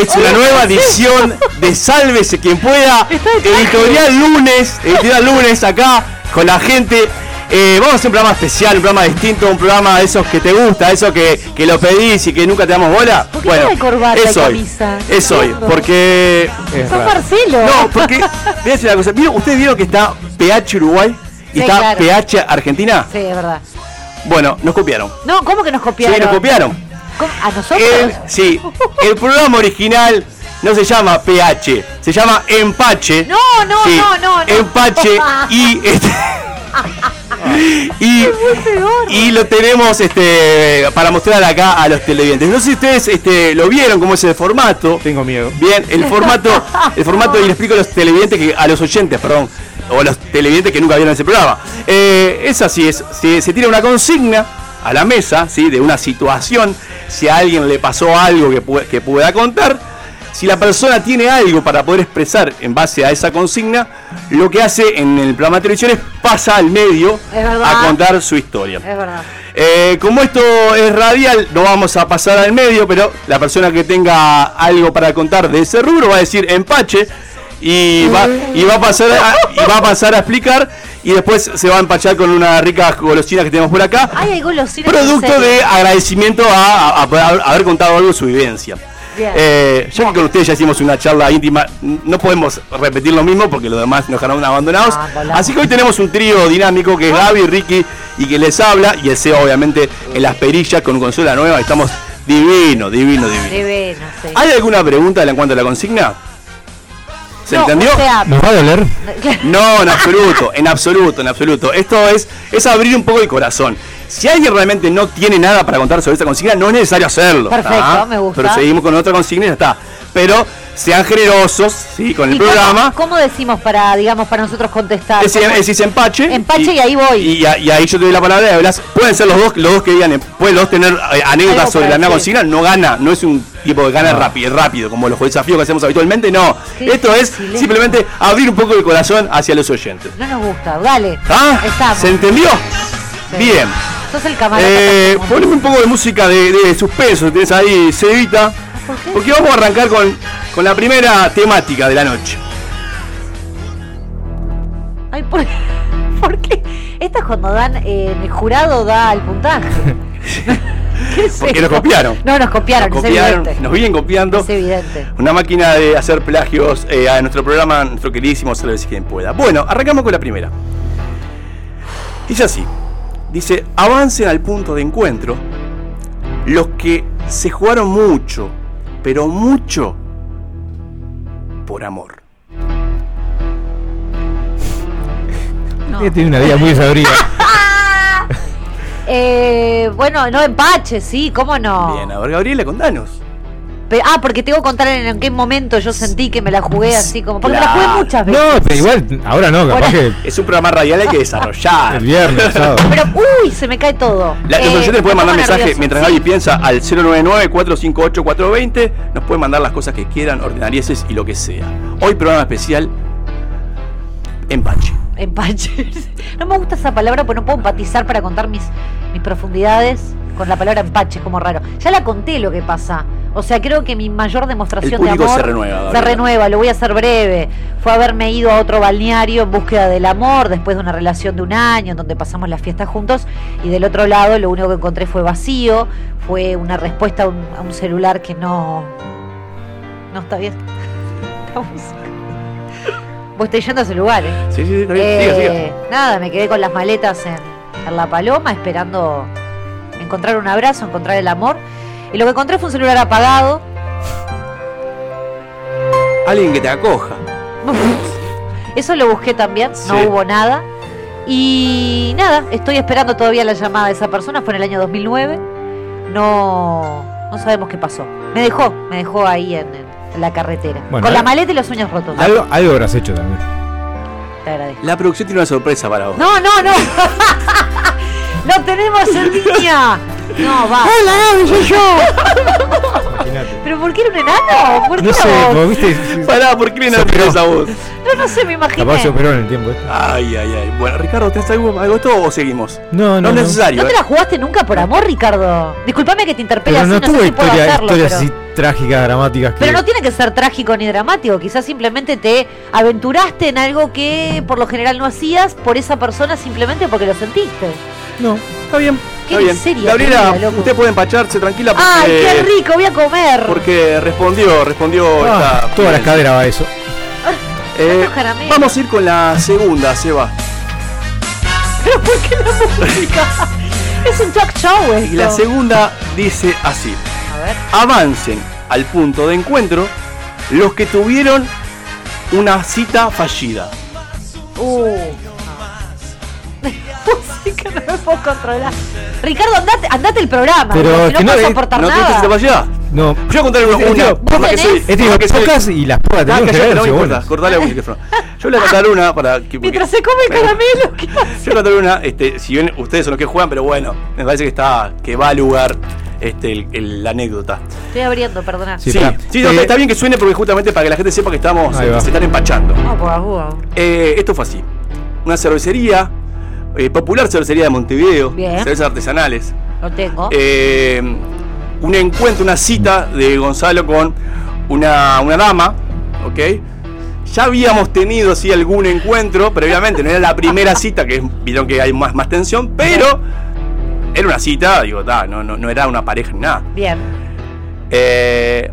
Es una nueva edición de Sálvese quien pueda. Editorial lunes, editorial lunes acá con la gente. Eh, vamos a hacer un programa especial, un programa distinto, un programa de esos que te gusta, esos que, que lo pedís y que nunca te damos bola. ¿Por qué trae corbata y es hoy. camisa? Es hoy, porque Es sos raro. Marcelo. no, porque. Voy a decir una cosa. ¿Vieron- ¿Ustedes vieron que está PH Uruguay y Sí, está claro. PH Argentina? Sí, es verdad. Bueno, nos copiaron. No, ¿cómo que nos copiaron? Sí, nos copiaron. ¿Cómo? ¿A nosotros? El, sí, el programa original no se llama PH, se llama Empache. No, no, Sí, no, no, no. Empache y. este, y, y lo tenemos este para mostrar acá a los televidentes. No sé si ustedes este, lo vieron, cómo es el formato. Tengo miedo. Bien, el formato, el formato, y le explico a los televidentes, que, a los oyentes, perdón, o a los televidentes que nunca vieron ese programa. Eh, es así, es, se, se tira una consigna a la mesa, ¿sí? De una situación, si a alguien le pasó algo que, pu- que pueda contar, si la persona tiene algo para poder expresar en base a esa consigna, lo que hace en el programa de televisión es pasa al medio a contar su historia. Es verdad. Eh, como esto es radial, no vamos a pasar al medio, pero la persona que tenga algo para contar de ese rubro va a decir empache y va, y va a pasar a, y va a pasar a explicar y después se va a empachar con una rica golosina que tenemos por acá. Ay, hay golosinas. Producto de agradecimiento a, a- a- haber contado algo de su vivencia. Eh, ya que con ustedes ya hicimos una charla íntima, no podemos repetir lo mismo porque los demás nos quedaron abandonados. Ah. Así que hoy tenemos un trío dinámico que es Gaby, Ricky y que les habla. Y el CEO, obviamente, en las perillas con consola nueva. Estamos divino, divino, divino. Divino, sí. ¿Hay alguna pregunta en cuanto a la consigna? ¿Se No, entendió? o sea, ¿Nos va a doler? No, en absoluto, en absoluto, en absoluto. Esto es, es abrir un poco el corazón. Si alguien realmente no tiene nada para contar sobre esta consigna, no es necesario hacerlo. Perfecto, ¿tá? me gusta. Pero seguimos con otra consigna y ya está. Pero sean generosos, sí, con el ¿Y cómo- programa. ¿Cómo, decimos para, digamos, para nosotros contestar? Es, es, es empache. Empache y ahí voy. Y, a- y ahí yo te doy la palabra y hablas. Pueden ser los dos, los dos que digan, pueden los dos tener eh, anécdotas sobre la misma consigna. No gana, no es un tipo que gana No. rápido, rápido, como los desafíos que hacemos habitualmente. No. Qué Esto es simplemente abrir un poco el corazón hacia los oyentes. No nos gusta, dale. ¿Ah? Estamos. ¿Se entendió? Sí. Bien. Sos el camarada. Eh, poneme un poco de música de, de suspenso, tienes ahí, Cevita. ¿Por qué? Porque vamos a arrancar con, con la primera temática de la noche. Ay, ¿por, ¿por qué? Esta es cuando dan, eh, el jurado da el puntaje. ¿Qué es Porque esto? nos copiaron. No, nos copiaron, Nos es copiaron, evidente. nos vienen copiando. Es evidente. Una máquina de hacer plagios eh, a nuestro programa, nuestro queridísimo Sálvese quien pueda. Bueno, arrancamos con la primera. Dice así. Dice, avancen al punto de encuentro los que se jugaron mucho, pero mucho, por amor. No. Tiene una vida muy sabría. Eh, bueno, no empache, sí, ¿cómo no? Bien, a ver, Gabriela, contanos. Ah, porque tengo que contar en, en qué momento yo sentí que me la jugué así como. Porque me la jugué muchas veces. No, pero igual, ahora no, capaz Bueno. que Es un programa radial hay que desarrollar. el viernes, el sábado. Pero, uy, se me cae todo. La, los Eh, oyentes pueden me mandar mensaje mientras Sí. Gaby piensa al 099-458-420. Nos pueden mandar las cosas que quieran, ordinarieses y lo que sea. Hoy programa especial Empache. Empache. No me gusta esa palabra porque no puedo empatizar para contar mis, mis profundidades con la palabra empache, es como raro. Ya la conté lo que pasa. O sea, creo que mi mayor demostración de amor se renueva, Se renueva, lo voy a hacer breve. Fue haberme ido a otro balneario en búsqueda del amor después de una relación de un año en donde pasamos las fiestas juntos y del otro lado lo único que encontré fue vacío, fue una respuesta a un, a un celular que no no está bien. La música. Vos estáis yendo a ese lugar, ¿eh? Sí, sí, sí, está bien. Eh, Siga, siga. Nada, me quedé con las maletas en, en La Paloma esperando encontrar un abrazo, encontrar el amor. Y lo que encontré fue un celular apagado. Alguien que te acoja. Eso lo busqué también, no Sí. hubo nada. Y nada, estoy esperando todavía la llamada de esa persona, fue en el año 2009. No, no sabemos qué pasó. Me dejó, me dejó ahí en, en la carretera. Bueno, con la eh. maleta y los sueños rotos. Algo, algo habrás hecho también. Te agradezco. La producción tiene una sorpresa para vos. No, no, no. ¡Lo tenemos en línea! No, va. ¡Hola, Gaby, soy yo! Imagínate. ¿Pero por qué era un enano? ¿Por qué No sé, vos viste. Pará, ¿por qué Sopló. nerviosa esa voz? No, no se me imagina. Capaz se operó en el tiempo. este. Ay, ay, ay. Bueno, Ricardo, ¿tenés algo, algo esto o seguimos? No, no, es no. necesario. ¿No te ¿eh? la jugaste nunca por amor, Ricardo? Disculpame que te interpele Pero así, no no, tuve sé si puedo historia- hacerlo, historias pero... así trágicas, dramáticas. Que... Pero no tiene que ser trágico ni dramático, quizás simplemente te aventuraste en algo que por lo general no hacías por esa persona simplemente porque lo sentiste. No. Está bien. Qué Está bien. Gabriela, usted puede empacharse tranquila porque, ¡Ay, qué rico! Voy a comer. porque respondió, respondió Ah, esta- toda la escadera va eso. Eh, Tantos caramelos. vamos a ir con la segunda, Seba. ¿Pero por qué la música? es un talk show esto. Y la segunda dice así. A ver. Avancen al punto de encuentro los que tuvieron una cita fallida. Uh. Música no me puedo controlar. Ricardo, andate, andate el programa. Pero es no que no puedo soportar ¿No nada. cita fallida? No. Yo voy a contar una. Este una por la que ¿Vos soy-? Este que soy- pocas y las pruebas Ah, tenemos que ver no si cortale el micrófono. Yo le voy a contar una para que. Mientras se come el caramelo, ¿qué Yo le hace? voy a contar una, este, si bien ustedes son los que juegan, pero bueno, me parece que está, que va a lugar este, el- el- la anécdota. Estoy abriendo, perdona. Sí, Sí, no, Eh, está bien que suene porque justamente para que la gente sepa que estamos, se están empachando. Pues, ah, Eh, esto fue así. Una cervecería, eh, popular cervecería de Montevideo, Bien. cervezas artesanales. Lo tengo. Eh, un encuentro, una cita de Gonzalo con una, una dama, ¿ok? Ya habíamos tenido sí algún encuentro previamente, no era la primera cita, que vieron que hay más, más tensión, pero era una cita, digo, ta, no, no, no era una pareja ni nada. Bien. Eh,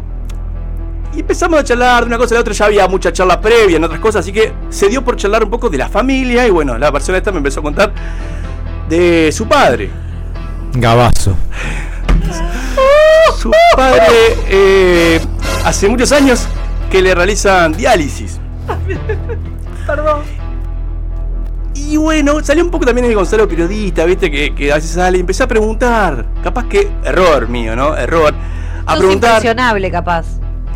y empezamos a charlar de una cosa y de la otra, ya había mucha charla previa en otras cosas, así que se dio por charlar un poco de la familia y bueno, la persona esta me empezó a contar de su padre. Gabazo. Su padre eh, hace muchos años que le realizan diálisis. Perdón. Y bueno, salió un poco también el Gonzalo periodista, viste, que, que a veces sale y empecé a preguntar. Capaz que error mío, ¿no? Error. A Sos preguntar. impresionable, capaz.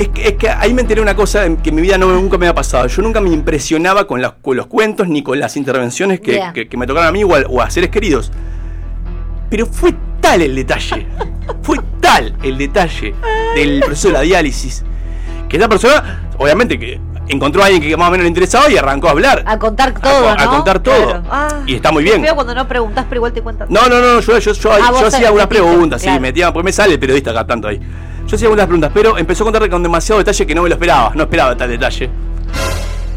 Es que, es que ahí me enteré una cosa que en mi vida no, nunca me había pasado. Yo nunca me impresionaba con, las- con los cuentos ni con las intervenciones que, Bien. que- que me tocaron a mí o a, o a seres queridos. Pero fue tal el detalle, fue tal el detalle del proceso de la diálisis, que esta persona, obviamente, que encontró a alguien que más o menos le interesaba y arrancó a hablar. A contar todo, a ¿no? contar todo. Claro. Ah, y está muy bien. feo cuando no preguntas, pero igual te cuentan. No, no, no, yo, yo, yo, Ah, yo hacía algunas preguntas, claro. sí, metía, porque me sale el periodista acá tanto ahí. Yo hacía algunas preguntas, pero empezó a contarle con demasiado detalle que no me lo esperaba, no esperaba tal detalle.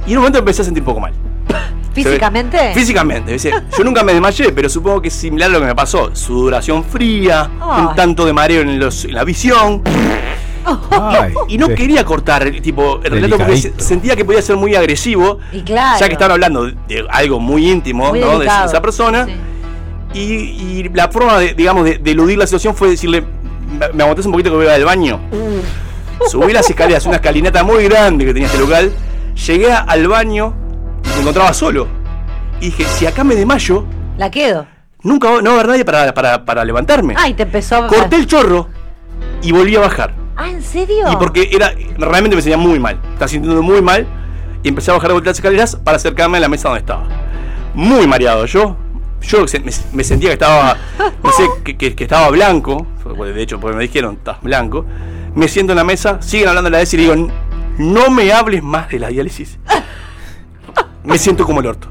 Y en un momento empecé a sentir un poco mal. ¿Físicamente? Físicamente, yo nunca me desmayé, pero supongo que es similar a lo que me pasó. Sudoración fría, un tanto de mareo en, los- en la visión. Ay, Y no quería cortar tipo, el relato porque sentía que podía ser muy agresivo, Y claro. ya que estaban hablando de algo muy íntimo Muy ¿no? de esa persona. Sí. Y, y la forma, de, digamos, de, de eludir la situación fue decirle, me, aguantás un poquito que voy al baño. Subí las escaleras, una escalinata muy grande que tenía este local. Llegué al baño y me encontraba solo. Y dije, si acá me desmayo, La quedo. nunca va- no va a haber nadie para, para, para levantarme. Ay, te empezó a. Corté el chorro y volví a bajar. Ah, ¿en serio? Y porque era, realmente me sentía muy mal. Estaba sintiendo muy mal. Y empecé a bajar de vuelta las escaleras para acercarme a la mesa donde estaba. Muy mareado yo. Yo me, me sentía que estaba, no sé, que, que- que estaba blanco. De hecho, porque me dijeron, estás blanco. Me siento en la mesa, siguen hablando de la diálisis y digo, no me hables más de la diálisis. Me siento como el orto.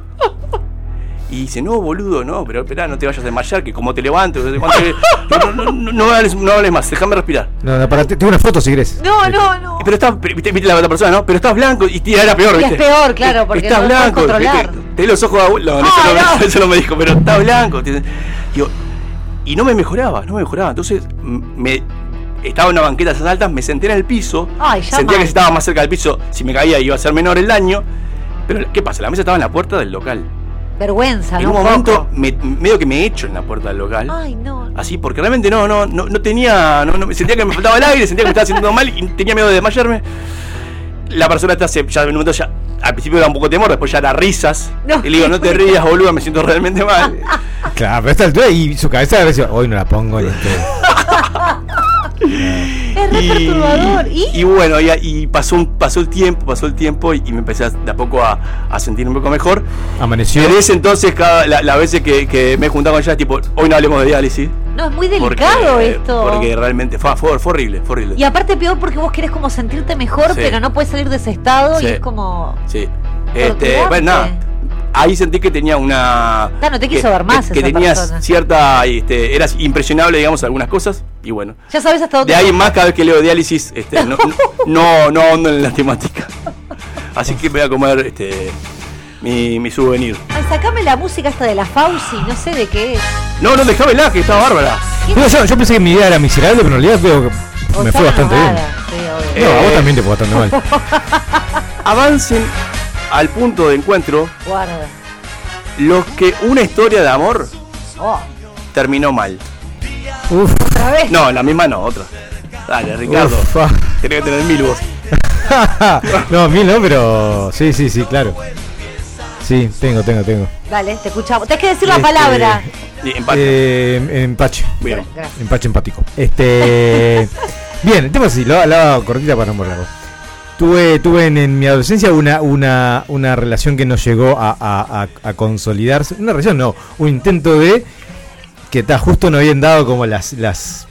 Y dice, no, boludo, no, pero espera, no te vayas a desmayar, que como te levanto, no, no, no, no, no hables, no hables más, déjame respirar. No, no, para, tengo una foto si querés. No, no, no. Pero estás, viste, viste la otra persona, ¿no? Pero estás blanco y era peor, Y ¿viste? es peor, claro, porque estás no blanco, controlar. Tenés los ojos abuelo. No, no, eso, no, no. eso no me dijo, pero está blanco. Digo, y no me mejoraba, no me mejoraba. Entonces, me estaba en una banqueta de esas altas, me senté en el piso. Ay, ya sentía mal. que si estaba más cerca del piso, si me caía iba a ser menor el daño. Pero, ¿qué pasa? La mesa estaba en la puerta del local. Vergüenza, en ¿no? un Un momento, me, medio que me echo en la puerta del local. Ay, no. Así, porque realmente no, no, no, no tenía, no, no, sentía que me faltaba el aire, sentía que me estaba sintiendo mal y tenía miedo de desmayarme. La persona está, se- ya en un momento ya, al principio era un poco temor, después ya era risas. No. Y le digo, no te rías, boludo, me siento realmente mal. Claro, pero a esta altura y su cabeza a veces, hoy no la pongo. Es re perturbador. ¿Y? y bueno, y, y pasó, un, pasó el tiempo, pasó el tiempo y, y me empecé a- de a poco a, a sentir un poco mejor. Amaneció. Y desde ese entonces, cada, la, las veces que, que me he juntado con ella, tipo, hoy no hablemos de diálisis. No, es muy porque- delicado esto. Porque realmente fue, fue, fue horrible, fue horrible. Y aparte peor porque vos querés como sentirte mejor, Sí. pero no puedes salir de ese estado Sí. y es como... Sí. Este, bueno, nada. Ahí sentí que tenía una. Ah, no te que- quiso ver más Que, que tenías persona. cierta. Este, eras impresionable, digamos, algunas cosas. Y bueno. Ya sabes hasta dónde. De ahí en más, cada vez que leo diálisis, este, no, no, no ahondo en la temática. Así que voy a comer este, mi, mi souvenir. Ay, sacame la música esta de la Fauci, no sé de qué es. No, no, déjamela, que está bárbara. No, yo, yo pensé que mi idea era miserable, pero en realidad veo que O me fue bastante bien. enojada, sí, obvio. No, a vos Eh. también te fue bastante mal. Avancen al punto de encuentro Guarda. los que una historia de amor Oh, terminó mal. Uf, otra vez. No, la misma no, otra. Dale, Ricardo. uf, ah. Tenés que tener mil vos. no, mil no, pero sí, sí, sí, claro. Sí, tengo, tengo, tengo. Dale, te escuchamos. Tenés que decir la Este, palabra. Sí, empate. Eh, empache. Bien. Gracias. Empache empático. Este. bien, el tema así, lo, lo hago cortita para no morarlo. Tuve, tuve en, en mi adolescencia una, una, una relación que no llegó a, a- a- a consolidarse. Una relación, no, un intento de que ta, justo no habían dado como las, las,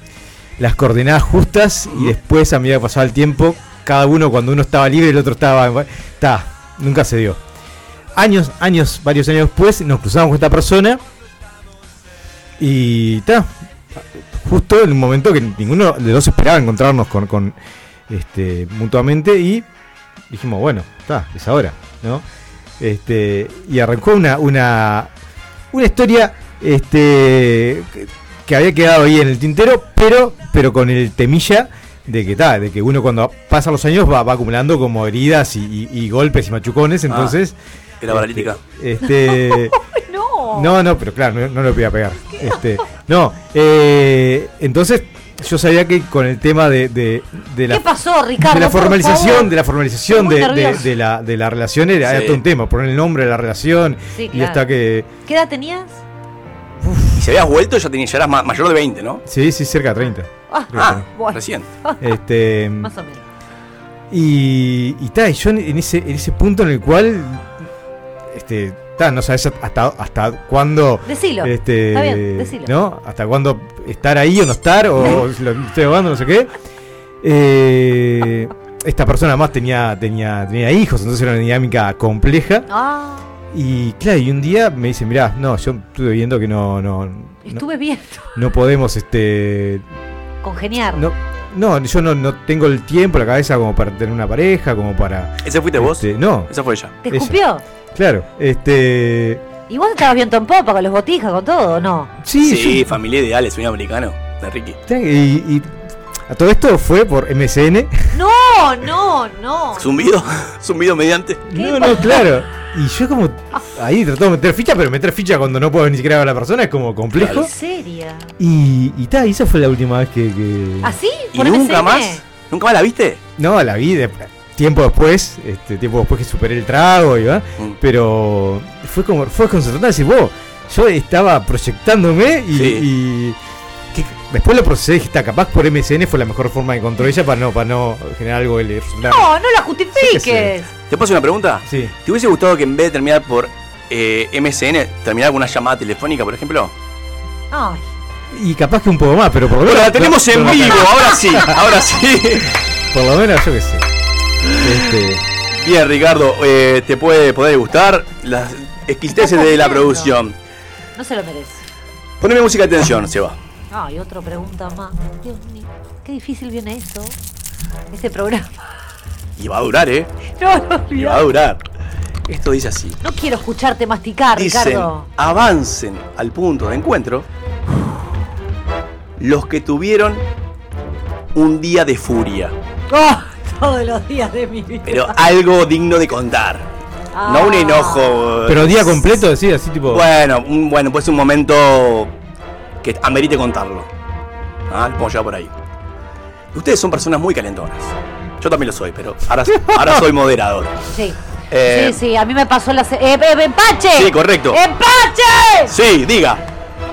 las coordenadas justas y después a medida que pasaba el tiempo, cada uno cuando uno estaba libre el otro estaba... Ta, nunca se dio. Años, años, varios años después nos cruzamos con esta persona y ta, justo en un momento que ninguno de los esperaba encontrarnos con, con este mutuamente y dijimos, bueno, está, es ahora, ¿no? Este, y arrancó una, una, una historia este, que, que había quedado ahí en el tintero, pero, pero con el temilla de que ta, de que uno cuando pasan los años va, va acumulando como heridas y, y- y golpes y machucones, entonces... Era paralítica. Este, Ay, no. no, no, pero claro, no, no lo voy a pegar. Este, no, eh, entonces yo sabía que con el tema de, de, de la, ¿Qué pasó, Ricardo? de la formalización, favor. de la formalización de, la, de la relación era, era Sí. todo un tema, poner el nombre de la relación Sí, y hasta que ¿Qué edad tenías? Y si habías vuelto, ya, tenías, ya eras ma- mayor de 20, ¿no? sí, sí, cerca de 30. Ah, Ah, bueno. recién. Este, Más o menos. y, y ta, y yo en, en ese, en ese punto en el cual este, ta, no sabes hasta, hasta cuándo Decilo. Este, Está bien, decilo. ¿No? Hasta cuándo estar ahí o no estar, o si lo estoy ahogando, no sé qué. Eh, esta persona más tenía, tenía, tenía hijos, entonces era una dinámica compleja. Ah, Y claro, y un día me dice, mirá, no, yo estuve viendo que no, no, no, estuve viendo. no podemos, este, Congeniar. no, no, yo no, no tengo el tiempo, la cabeza como para tener una pareja, como para... ¿Ese fuiste vos? este, no, Esa fue ella. ¿Te ella. Claro, este... ¿Y vos estabas viendo en popa con los botijas, con todo o no? Sí, Sí, yo- familia ideal, sueño americano. De Ricky. y, y a todo esto fue por MSN. No, no, no. Zumbido, zumbido mediante. No, no, claro. Y yo como ahí tratando de meter ficha, pero meter ficha cuando no puedo ni siquiera ver a la persona es como complejo. ¿En serio? Y, y ta, y esa fue la última vez que... que- ¿Así? ¿Y ¿Por nunca MSN? más? ¿Nunca más la viste? No, la vi de- tiempo después, este tiempo después que superé el trago y va. Mm. Pero fue como, fue desconcertante decir, vos, yo estaba proyectándome y, Sí. y que después lo procesé y dije, está, capaz por MSN fue la mejor forma que encontró ella para no, para no generar algo resultara. No, no la justifiques. sí. ¿Te hacer una pregunta? Sí. ¿Te hubiese gustado que en vez de terminar por eh, MSN, terminar con una llamada telefónica, por ejemplo? Ay, Y capaz que un poco más, pero por lo Bueno, menos. la tenemos en vivo, ahora sí, ahora sí. Por lo menos, yo qué sé. Este, Bien, Ricardo, eh, te puede poder gustar las exquisiteces de la producción. no se lo merece. Poneme música de tensión, Seba. Ay, otra pregunta más. Dios mío, qué difícil viene eso. Este programa. Y va a durar, ¿eh? No, no, Y va a durar. Esto dice así. no quiero escucharte masticar, Dicen, Ricardo. avancen al punto de encuentro los que tuvieron un día de furia. Oh, todos los días de mi vida. Pero algo digno de contar. No un Ah. enojo. pero día completo, decir así tipo. Bueno, un, bueno, pues un momento que amerite contarlo. Ah, lo pongo ya por ahí. Ustedes son personas muy calentonas. Yo también lo soy, pero ahora, ahora soy moderador. Sí. Eh, sí, sí, a mí me pasó la... se- ¡Eh, eh, ¡Empache! Sí, correcto. ¡Empache! Sí, diga.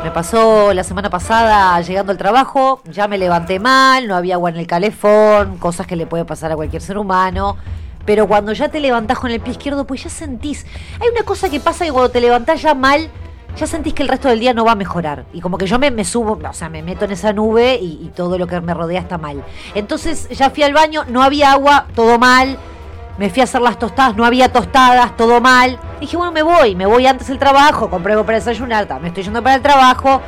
Me pasó la semana pasada llegando al trabajo, ya me levanté mal, no había agua en el calefón, cosas que le puede pasar a cualquier ser humano. Pero cuando ya te levantás con el pie izquierdo, pues ya sentís. Hay una cosa que pasa que cuando te levantás ya mal, ya sentís que el resto del día no va a mejorar. Y como que yo me, subo, o sea, me meto en esa nube y todo lo que me rodea está mal. Entonces ya fui al baño, no había agua, todo mal. Me fui a hacer las tostadas, no había tostadas, todo mal. Dije, bueno, me voy, me voy antes del trabajo, compré algo para desayunar, me estoy yendo para el trabajo,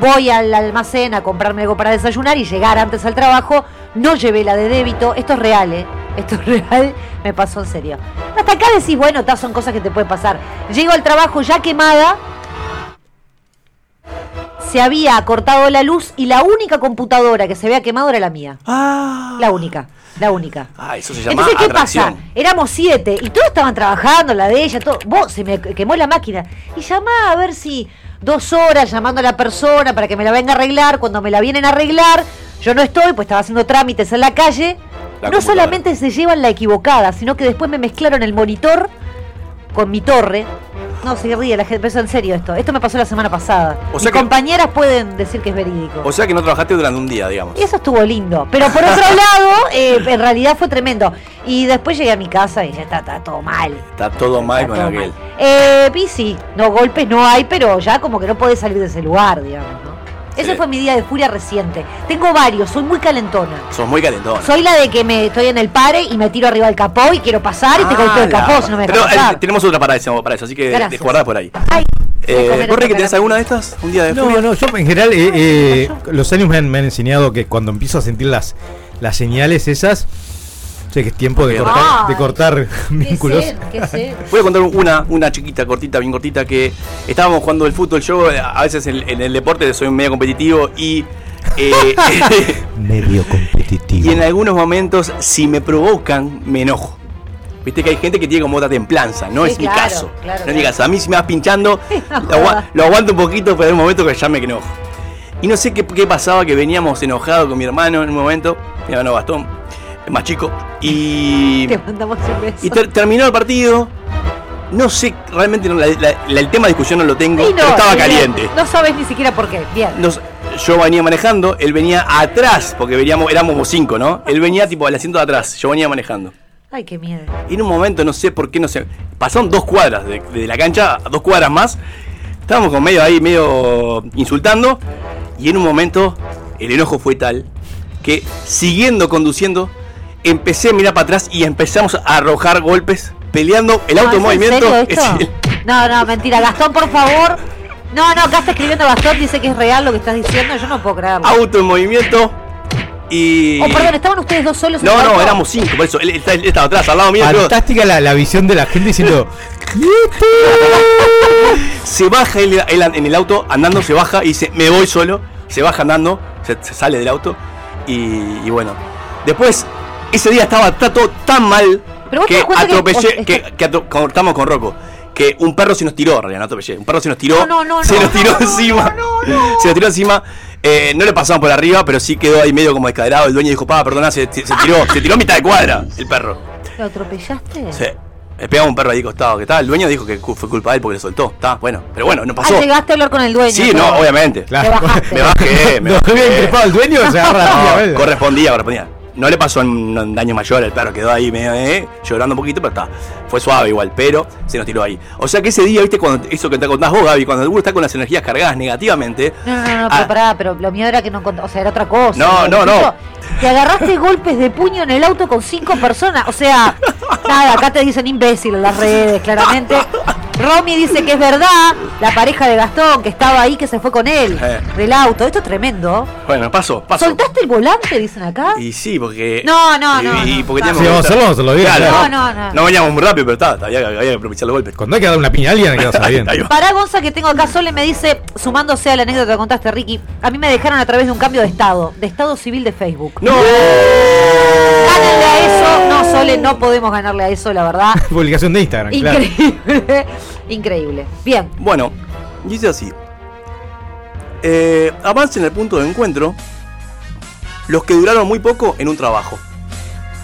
voy al almacén a comprarme algo para desayunar y llegar antes al trabajo. No llevé la de débito, esto es real, ¿eh? Esto es real, me pasó en serio. Hasta acá decís, bueno, ta, son cosas que te pueden pasar. Llego al trabajo ya quemada, se había cortado la luz y la única computadora que se había quemado era la mía. Ah. La única, la única. Ah, eso se llama Entonces, ¿qué atracción. pasa? Éramos siete y todos estaban trabajando, la de ella, todo. Vos, se me quemó la máquina. Y llamá a ver si dos horas llamando a la persona para que me la venga a arreglar. Cuando me la vienen a arreglar, yo no estoy, pues estaba haciendo trámites en la calle. La no solamente se llevan la equivocada, sino que después me mezclaron el monitor con mi torre. No, se ríe la gente, pero es en serio esto. Esto me pasó la semana pasada. O sea que- compañeras pueden decir que es verídico. O sea que no trabajaste durante un día, digamos. Y eso estuvo lindo. Pero por otro lado, eh, en realidad fue tremendo. Y después llegué a mi casa y ya está, está todo mal. Está todo mal Está con todo aquel. mal. Eh, sí, no golpes no hay, pero ya como que no podés salir de ese lugar, digamos, ¿no? Ese Sí. fue mi día de furia reciente. Tengo varios, soy muy calentona. Sos muy calentón. Soy la de que me estoy en el pare y me tiro arriba del capó y quiero pasar y te golpeo el capó si no me Pero eh, tenemos otra para eso, para eso así que Gracias. por ahí. Ay, Eh, comer ¿Vos, otro que tenés alguna de estas? ¿Un día de No, furia? no, yo en general eh, eh, los años me han, me han enseñado que cuando empiezo a sentir las, las señales esas, sé que es tiempo de cortar, de Ay, cortar Qué vínculos. qué sed. Voy a contar una, una chiquita, cortita, bien cortita, que estábamos jugando el fútbol. Yo eh, a veces en, en el deporte soy medio competitivo y... eh, Medio competitivo. y en algunos momentos, si me provocan, me enojo. Viste que hay gente que tiene como otra templanza, no Sí, es mi caso. claro, no es mi caso. A mí si me vas pinchando, lo, aguanto un poquito, pero hay un momento que ya me enojo. Y no sé qué, qué pasaba, que veníamos enojados con mi hermano en un momento, mi hermano Gastón, el más chico, y, Te mandamos un beso. y ter- terminó el partido. No sé, realmente no, la- la- la- el tema de discusión no lo tengo, no, pero estaba bien, caliente. No sabes ni siquiera por qué. Bien. Nos- yo venía manejando, él venía atrás, porque veníamos, éramos como cinco, ¿no? Él venía tipo al asiento de atrás, yo venía manejando. Ay, qué miedo. Y en un momento, no sé por qué, no sé, pasaron dos cuadras de, de la cancha, a dos cuadras más. Estábamos con medio ahí, medio insultando. Y en un momento, el enojo fue tal que, siguiendo conduciendo, empecé a mirar para atrás y empezamos a arrojar golpes, peleando el auto en No, ¿es en movimiento. serio esto? es- No, no, mentira. Gastón, por favor. No, no, acá está escribiendo Gastón, dice que es real lo que estás diciendo. Yo no puedo creerlo. auto en movimiento. Y. Oh, perdón, ¿estaban ustedes dos solos? en No, no, éramos cinco, por eso él, él- él estaba atrás, al lado mío. Fantástica la, la visión de la gente diciendo. se baja él, él en el auto andando, se baja y dice, me voy solo, se baja andando, se, se sale del auto y, y bueno. Después, ese día estaba todo tan mal Pero que que- atropellé, que, que atro- cortamos con Rocco. Que un perro se nos tiró, en realidad, no atropellé. Un perro se nos tiró, No, no, no, se no, nos tiró no, no, encima. no, no, Se nos tiró encima. Eh, no le pasamos por arriba, pero sí quedó ahí medio como descaderado. El dueño dijo, pa, perdona, se, se- se tiró, se tiró a mitad de cuadra el perro. ¿Lo atropellaste? Sí. Le pegamos un perro ahí costado, que tal. El dueño dijo que fue culpa de él porque le soltó. Está, bueno. Pero bueno, no pasó. Ah, llegaste a hablar con el dueño. Sí, no, obviamente. Claro. Me bajé, me No bajé. había increpado al dueño, se agarra No, correspondía, correspondía. No le pasó un, daño mayor, el perro quedó ahí medio, eh, llorando un poquito, pero está. Fue suave igual, pero se nos tiró ahí. O sea que ese día, viste, cuando eso que te contás vos, Gaby, cuando uno está con las energías cargadas negativamente. No, no, no, no, ah, pero pará, pero lo mío era que no o sea, era otra cosa. No, no, no. Te agarraste golpes de puño en el auto con cinco personas, o sea, nada, acá te dicen imbécil en las redes, claramente. Romy dice que es verdad, la pareja de Gastón que estaba ahí, que se fue con él, Eh. del auto. Esto es tremendo. Bueno, pasó, pasó. ¿Soltaste el volante, dicen acá? Y sí, porque. No, no, y- no, Y no, porque no. teníamos Sí, vamos a hacerlo, vamos a hacerlo bien, Claro, claro. No, no, no. No veníamos muy rápido, pero está, había, había que aprovechar los golpes. Cuando hay que dar una piña a alguien, hay que darse bien. Pará, Gonza, que tengo acá, Sole me dice, sumándose a la anécdota que contaste, Ricky, a mí me dejaron a través de un cambio de estado, de estado civil de Facebook. ¡No! Gánenle a eso. No, Sole, no podemos ganarle a eso, la verdad. Publicación de Instagram, claro. Increíble. Bien. Bueno, dice así. Eh, avance en el punto de encuentro los que duraron muy poco en un trabajo.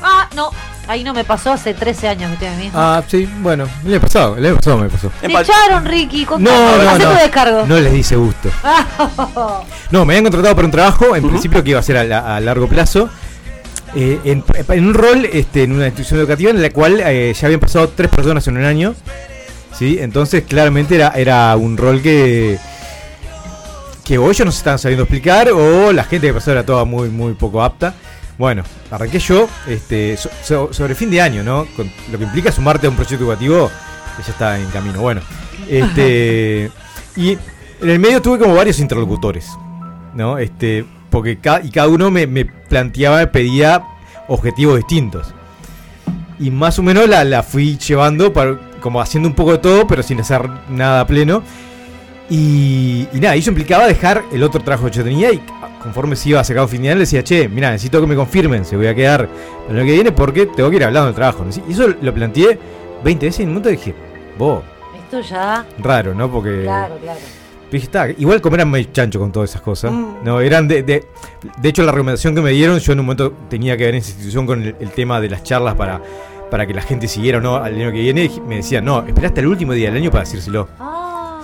Ah, no. Ahí no me pasó hace 13 años que estoy mismo. Ah, sí, bueno, el año pasado, el año pasado me pasó. Te echaron, Ricky. No, Contame. no, no. tu descargo. No les dice gusto. No, me habían contratado para un trabajo, en principio que iba a ser a, la- a largo plazo, eh, en, en un rol este, en una institución educativa en la cual eh, ya habían pasado tres personas en un año. ¿Sí? Entonces, claramente era, era un rol que, que o ellos no se estaban sabiendo explicar o la gente que pasó era toda muy, muy poco apta. Bueno, arranqué yo este, so- so- sobre fin de año, ¿no? Con lo que implica sumarte a un proyecto educativo que ya está en camino. Bueno, este, y en el medio tuve como varios interlocutores, ¿no? Este, porque ca- y cada uno me, me planteaba, me pedía objetivos distintos. Y más o menos la, la fui llevando, para, como haciendo un poco de todo, pero sin hacer nada pleno. Y, y nada, eso implicaba dejar el otro trabajo que yo tenía y conforme se iba acercando fin de año le decía, che, mira, necesito que me confirmen, se voy a quedar el año que viene porque tengo que ir hablando del trabajo. Y eso lo planteé 20 veces y en un momento dije, vos, Esto ya. raro, ¿no? Porque Claro, claro. dije, está, igual como eran muy chancho con todas esas cosas. Mm. No, eran de, de, de hecho la recomendación que me dieron, yo en un momento tenía que ver en esa institución con el, el tema de las charlas para, para que la gente siguiera o no al año que viene. Me decían, no, espera hasta el último día del año para decírselo. Ah,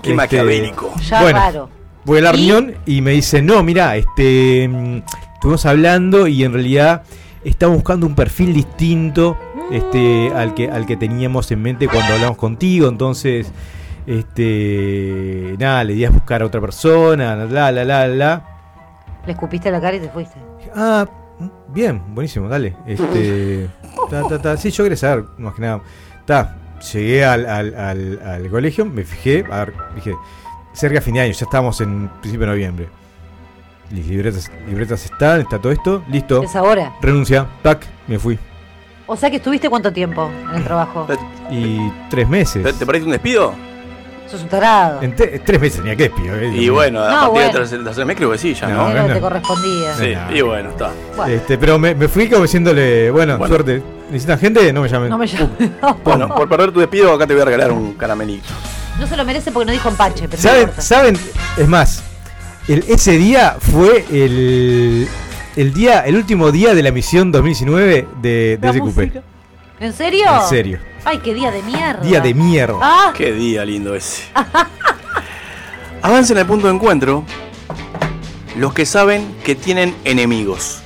Qué Este, maquiavélico. ya Bueno. raro. Voy a la ¿Y? reunión y me dice, no, mira, este, mm, estuvimos hablando y en realidad estamos buscando un perfil distinto este, al, que, al que teníamos en mente cuando hablamos contigo, entonces, este, nada, le di a buscar a otra persona, la, la, la, la. Le escupiste la cara y te fuiste. Ah, bien, buenísimo, dale. Este, ta, ta, ta. Sí, yo quería saber, más que nada. Ta, llegué al, al, al, al colegio, me fijé, a ver, dije, cerca de fin de año, ya estábamos en principio de noviembre. Las libretas, libretas están, está todo esto, listo. Es ahora. Renuncia, tac, me fui. O sea que estuviste cuánto tiempo en el trabajo. Y tres meses. ¿Te, te parece un despido? Sos un tarado. En te- tres meses tenía que despido. eh, Y bueno, a No, partir bueno. del tercer, mes creo que sí, ya, No, ¿no? No. te correspondía. Sí, no. y bueno, está. Bueno, Este, pero me, me fui como diciéndole, bueno, Bueno. suerte. ¿Necesitan gente? No me llamen. no me llames. Bueno, por perder tu despido, acá te voy a regalar un caramelito. No se lo merece porque no dijo empache. Pero ¿Saben? ¿Saben? Es más, el, ese día fue el, el día, el último día de la misión 2019 de, de SQP. ¿En serio? En serio. Ay, qué día de mierda. Día de mierda. Ah, Qué día lindo ese. Avancen al punto de encuentro los que saben que tienen enemigos.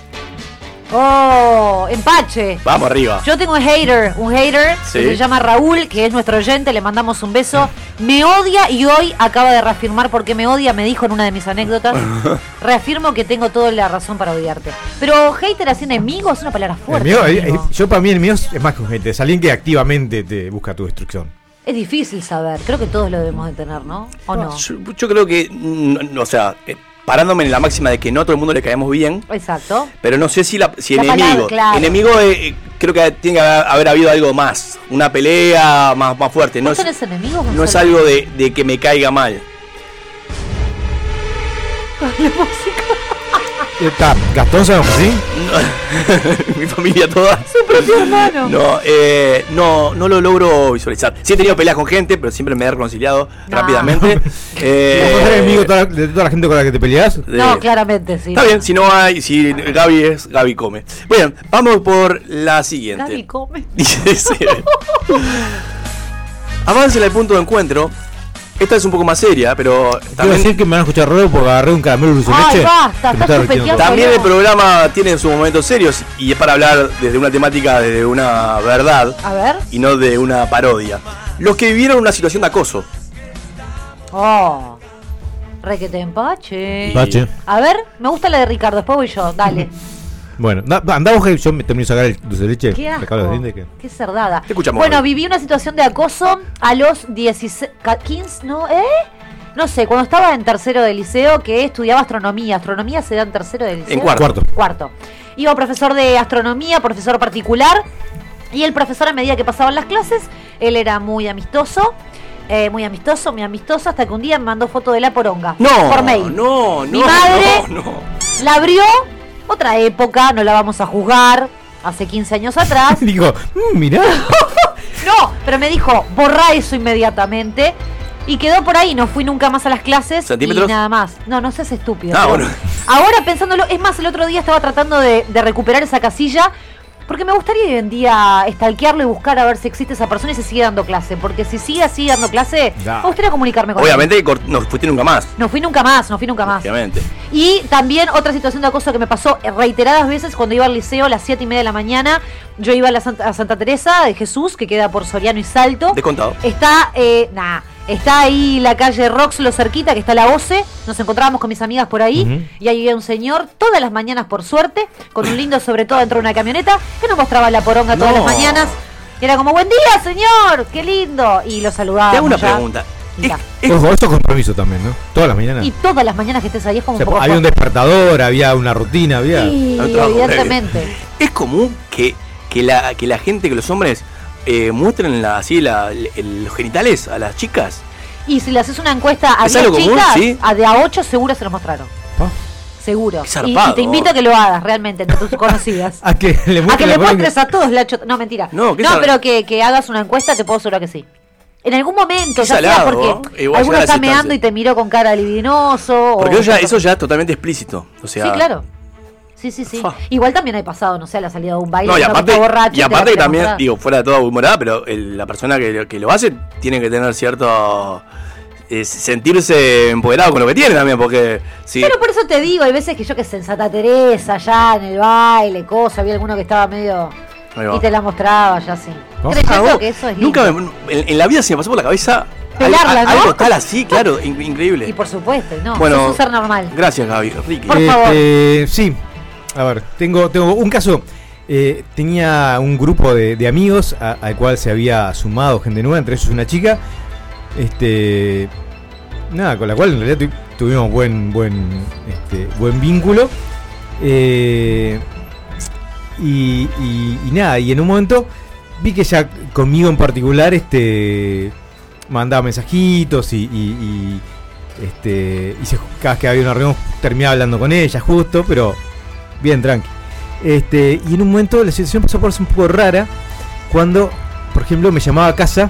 Oh, empache. Vamos arriba. Yo tengo un hater, un hater Sí. que se llama Raúl, que es nuestro oyente, le mandamos un beso. Me odia y hoy acaba de reafirmar por qué me odia, me dijo en una de mis anécdotas. Reafirmo que tengo toda la razón para odiarte. Pero hater así enemigo es una palabra El fuerte. mío, eh, eh, yo para mí el mío es es más que un gente, es alguien que activamente te busca tu destrucción. Es difícil saber, creo que todos lo debemos de tener, ¿no? ¿O no? Yo, yo creo que, mm, o sea, eh, parándome en la máxima de que no a todo el mundo le caemos bien, Exacto. pero no sé si, la, si La enemigo. palabra, claro. Enemigo eh, creo que tiene que haber, haber habido algo más, una pelea más, más fuerte. No ¿Vos es, enemigos? no es algo de, de que me caiga mal. Está, Gastón sabemos que sí. Mi familia toda. Su propio hermano. No, eh, no, no lo logro visualizar. Sí he tenido peleas con gente, pero siempre me he reconciliado No. rápidamente. Eh, ¿Vos sos enemigo de toda, la- de toda la gente con la que te peleas? de- No, claramente, sí. Está bien, si no hay, si Gaby es, Gaby come. Bueno, vamos por la siguiente. Gaby come. Dice, sí. Avancen al punto de encuentro. Esta es un poco más seria, pero Quiero también, decir que me van a escuchar raro porque agarré un caramelo dulce leche. basta, estás también el programa tiene sus momentos serios y es para hablar desde una temática, desde una verdad A ver. y no de una parodia. Los que vivieron una situación de acoso. Oh. Re que te empache. Pache. A ver, me gusta la de Ricardo, después voy yo, dale. Bueno, vos que yo me termino de sacar el dulce de leche. Qué dientes que- Qué cerdada. Te escuchamos, Bueno, viví una situación de acoso a los 16, ca- 15, ¿no? ¿Eh? No sé, cuando estaba en tercero de liceo, que estudiaba astronomía. Astronomía se da en tercero de liceo. En cuarto. Cuarto. Cuarto. Iba profesor de astronomía, profesor particular. Y el profesor, a medida que pasaban las clases, él era muy amistoso. eh, muy amistoso, muy amistoso, hasta que un día me mandó foto de la poronga. No, Por mail. no, no, Mi madre- no, no. La abrió, otra época, no la vamos a juzgar. Hace 15 años atrás. Digo, "Mm, mirá. No, pero me dijo, borra eso inmediatamente. Y quedó por ahí, no fui nunca más a las clases ¿Centímetros? y nada más. No, no seas estúpido. Ah, bueno. Ahora pensándolo, es más, el otro día estaba tratando de, de recuperar esa casilla. Porque me gustaría hoy en día stalkearlo y buscar a ver si existe esa persona y se sigue dando clase. Porque si sigue así dando clase, me gustaría comunicarme con Obviamente él. cort- no fuiste nunca más. No fui nunca más, no fui nunca más. Obviamente. Y también otra situación de acoso que me pasó reiteradas veces cuando iba al liceo a las 7 y media de la mañana. Yo iba a, la Santa, a Santa Teresa de Jesús, que queda por Soriano y Salto. Descontado. Está, eh, nah, Está ahí la calle Roxlo cerquita, que está la OCE. Nos encontrábamos con mis amigas por ahí. Y ahí había un señor, todas las mañanas por suerte, con un lindo sobre todo dentro de una camioneta, que nos mostraba la poronga todas No. las mañanas. Y era como, buen día, señor, qué lindo. Y lo saludaba. Te hago una pregunta. Es- Ojo, esto es compromiso también, ¿no? Todas las mañanas. Y todas las mañanas que estés ahí es como O sea, un poco había un despertador, había una rutina, había. Sí, evidentemente. Es común que, que, la, que la gente, que los hombres eh, muestren la, así la, el- los genitales a las chicas. Y si le haces una encuesta a ¿Es 10 algo común? chicas, Sí. a de a 8 seguro se los mostraron. Seguro. Y, te invito a que lo hagas realmente entre tus conocidas. A que le a que le muestres a todos la chota. No, mentira. No, qué No, sal- pero que, que hagas una encuesta, te puedo asegurar que sí. En algún momento, ya sea porque ¿no? Alguno está meando y te miró con cara libidinoso. Porque o eso ya, eso ya es totalmente explícito. O sea, Sí, claro. Sí, sí, sí. Igual también hay pasado, no sé, la salida de un baile. No, y aparte, borracho y aparte quiere también, mostrar. digo, fuera de toda humorada, pero el- la persona que, que lo hace tiene que tener cierto. eh, sentirse empoderado con lo que tiene también, porque si. Pero por eso te digo, hay veces que yo que sé, en Santa Teresa, ya en el baile, cosa, había alguno que estaba medio. Y te la mostraba, ya sí. ¿No? Creyendo Ah, vos, que eso es Nunca me- en, en la vida se me pasó por la cabeza. Pelarla, algo, ¿no? algo tal así, claro, in- increíble. Y por supuesto, no, Bueno, sos un ser normal. Gracias, Gaby. Ricky. Por favor. Este, sí. A ver, tengo, tengo un caso. Eh, tenía un grupo de, de amigos al cual se había sumado gente nueva, entre ellos una chica. Este. Nada, con la cual en realidad tu- tuvimos buen, buen, este, buen vínculo. Eh, y, nada, y en un momento vi que ella conmigo en particular este, mandaba mensajitos y, este, y se, cada vez que había una reunión terminaba hablando con ella justo, pero bien tranqui. Este, y en un momento la situación pasó por ser un poco rara cuando, por ejemplo, me llamaba a casa,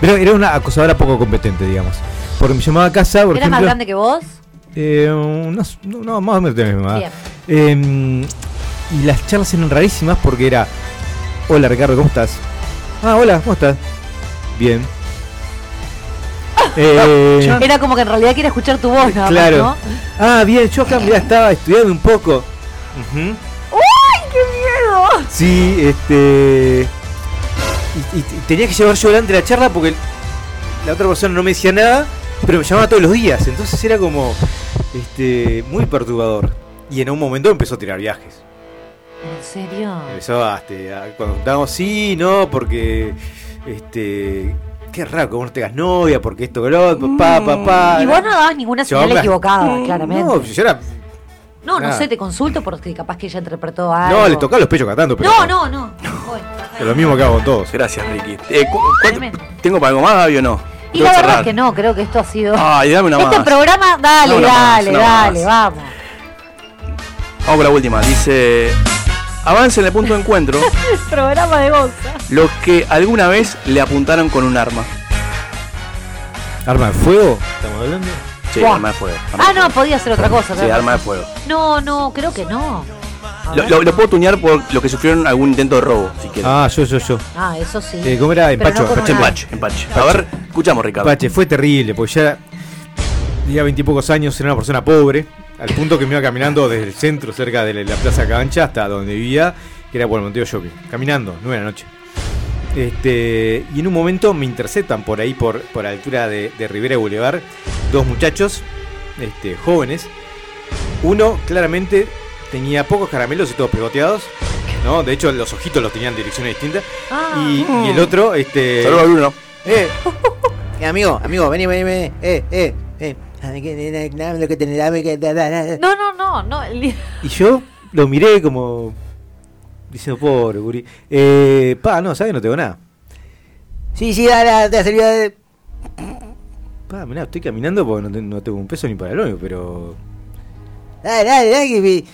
pero era una acosadora poco competente, digamos. Porque me llamaba a casa, por ¿Era más grande que vos? eh, unos- no, no, más o menos tenés. Bien. Eh, y las charlas eran rarísimas porque era: Hola Ricardo, ¿cómo estás? Ah, hola, ¿cómo estás? Bien. Eh, Era como que en realidad quiere escuchar tu voz, nada más, claro. ¿no? Ah, bien, yo acá mirá, estaba estudiando un poco. Ujú. ¡Ay, qué miedo! Sí, este. Y, y tenía que llevar yo delante la charla porque la otra persona no me decía nada, pero me llamaba todos los días. Entonces era como. Este. Muy perturbador. Y en un momento empezó a tirar viajes. ¿En serio? Empezó a, este, a- cuando estábamos, sí, no, porque. Este. Qué raro que vos no tengas novia, porque esto, que lo otro, pa, pa, pa. Y vos no dabas ninguna señal equivocada, claramente. No, yo era. No, no sé, te consulto porque capaz que ella interpretó algo. No, le tocaba los pechos cantando, pero. No, no, no. Bueno, lo mismo que hago con todos. Gracias, Ricky. Eh, cu- cuánto- Tremendo. ¿Tengo para algo más, Gaby, o no? Y la verdad cerrar. es que no, creo que esto ha sido. Ay, dame una este más. programa, dale, No, una más, dale, dale, más. vamos. Vamos con la última. Dice. Avance en el punto de encuentro programa de Gonza. los que alguna vez le apuntaron con un arma. ¿Arma de fuego? ¿Estamos hablando? Sí, Buah. arma de fuego. arma Ah, de no, podía ser otra cosa. Sí, arma de fuego. No, no, creo que no. Lo, ver. lo- lo puedo tuñar por los que sufrieron algún intento de robo, si quieren. Ah, yo, yo, yo. Ah, eso sí. Eh, ¿Cómo era? Empacho. no empacho. Empache, empache. A ver, escuchamos, Ricardo. Pache, fue terrible, porque ya tenía veintipocos años, era una persona pobre, al punto que me iba caminando desde el centro, cerca de la, la Plaza Cancha, hasta donde vivía, que era por el Monteo Shopping. Caminando, nueve de la noche. Este, y en un momento me interceptan por ahí, por, por la altura de, de Rivera Boulevard, dos muchachos este, jóvenes. Uno claramente tenía pocos caramelos y todos pegoteados. ¿no? De hecho, los ojitos los tenían en direcciones distintas. Ah. Y, y el otro, este. Saludos a Bruno. Eh, eh, amigo, amigo, vení, vení, vení. Eh, eh, eh. No, no, no, no. Y yo lo miré como diciendo, pobre guri. Eh, pa, no, ¿sabes? No tengo nada. Sí, sí, dale, dale, te sirvió de... Pa, mirá, estoy caminando porque no, te- no tengo un peso ni para el ónibus, pero. Dale, dale, dale, que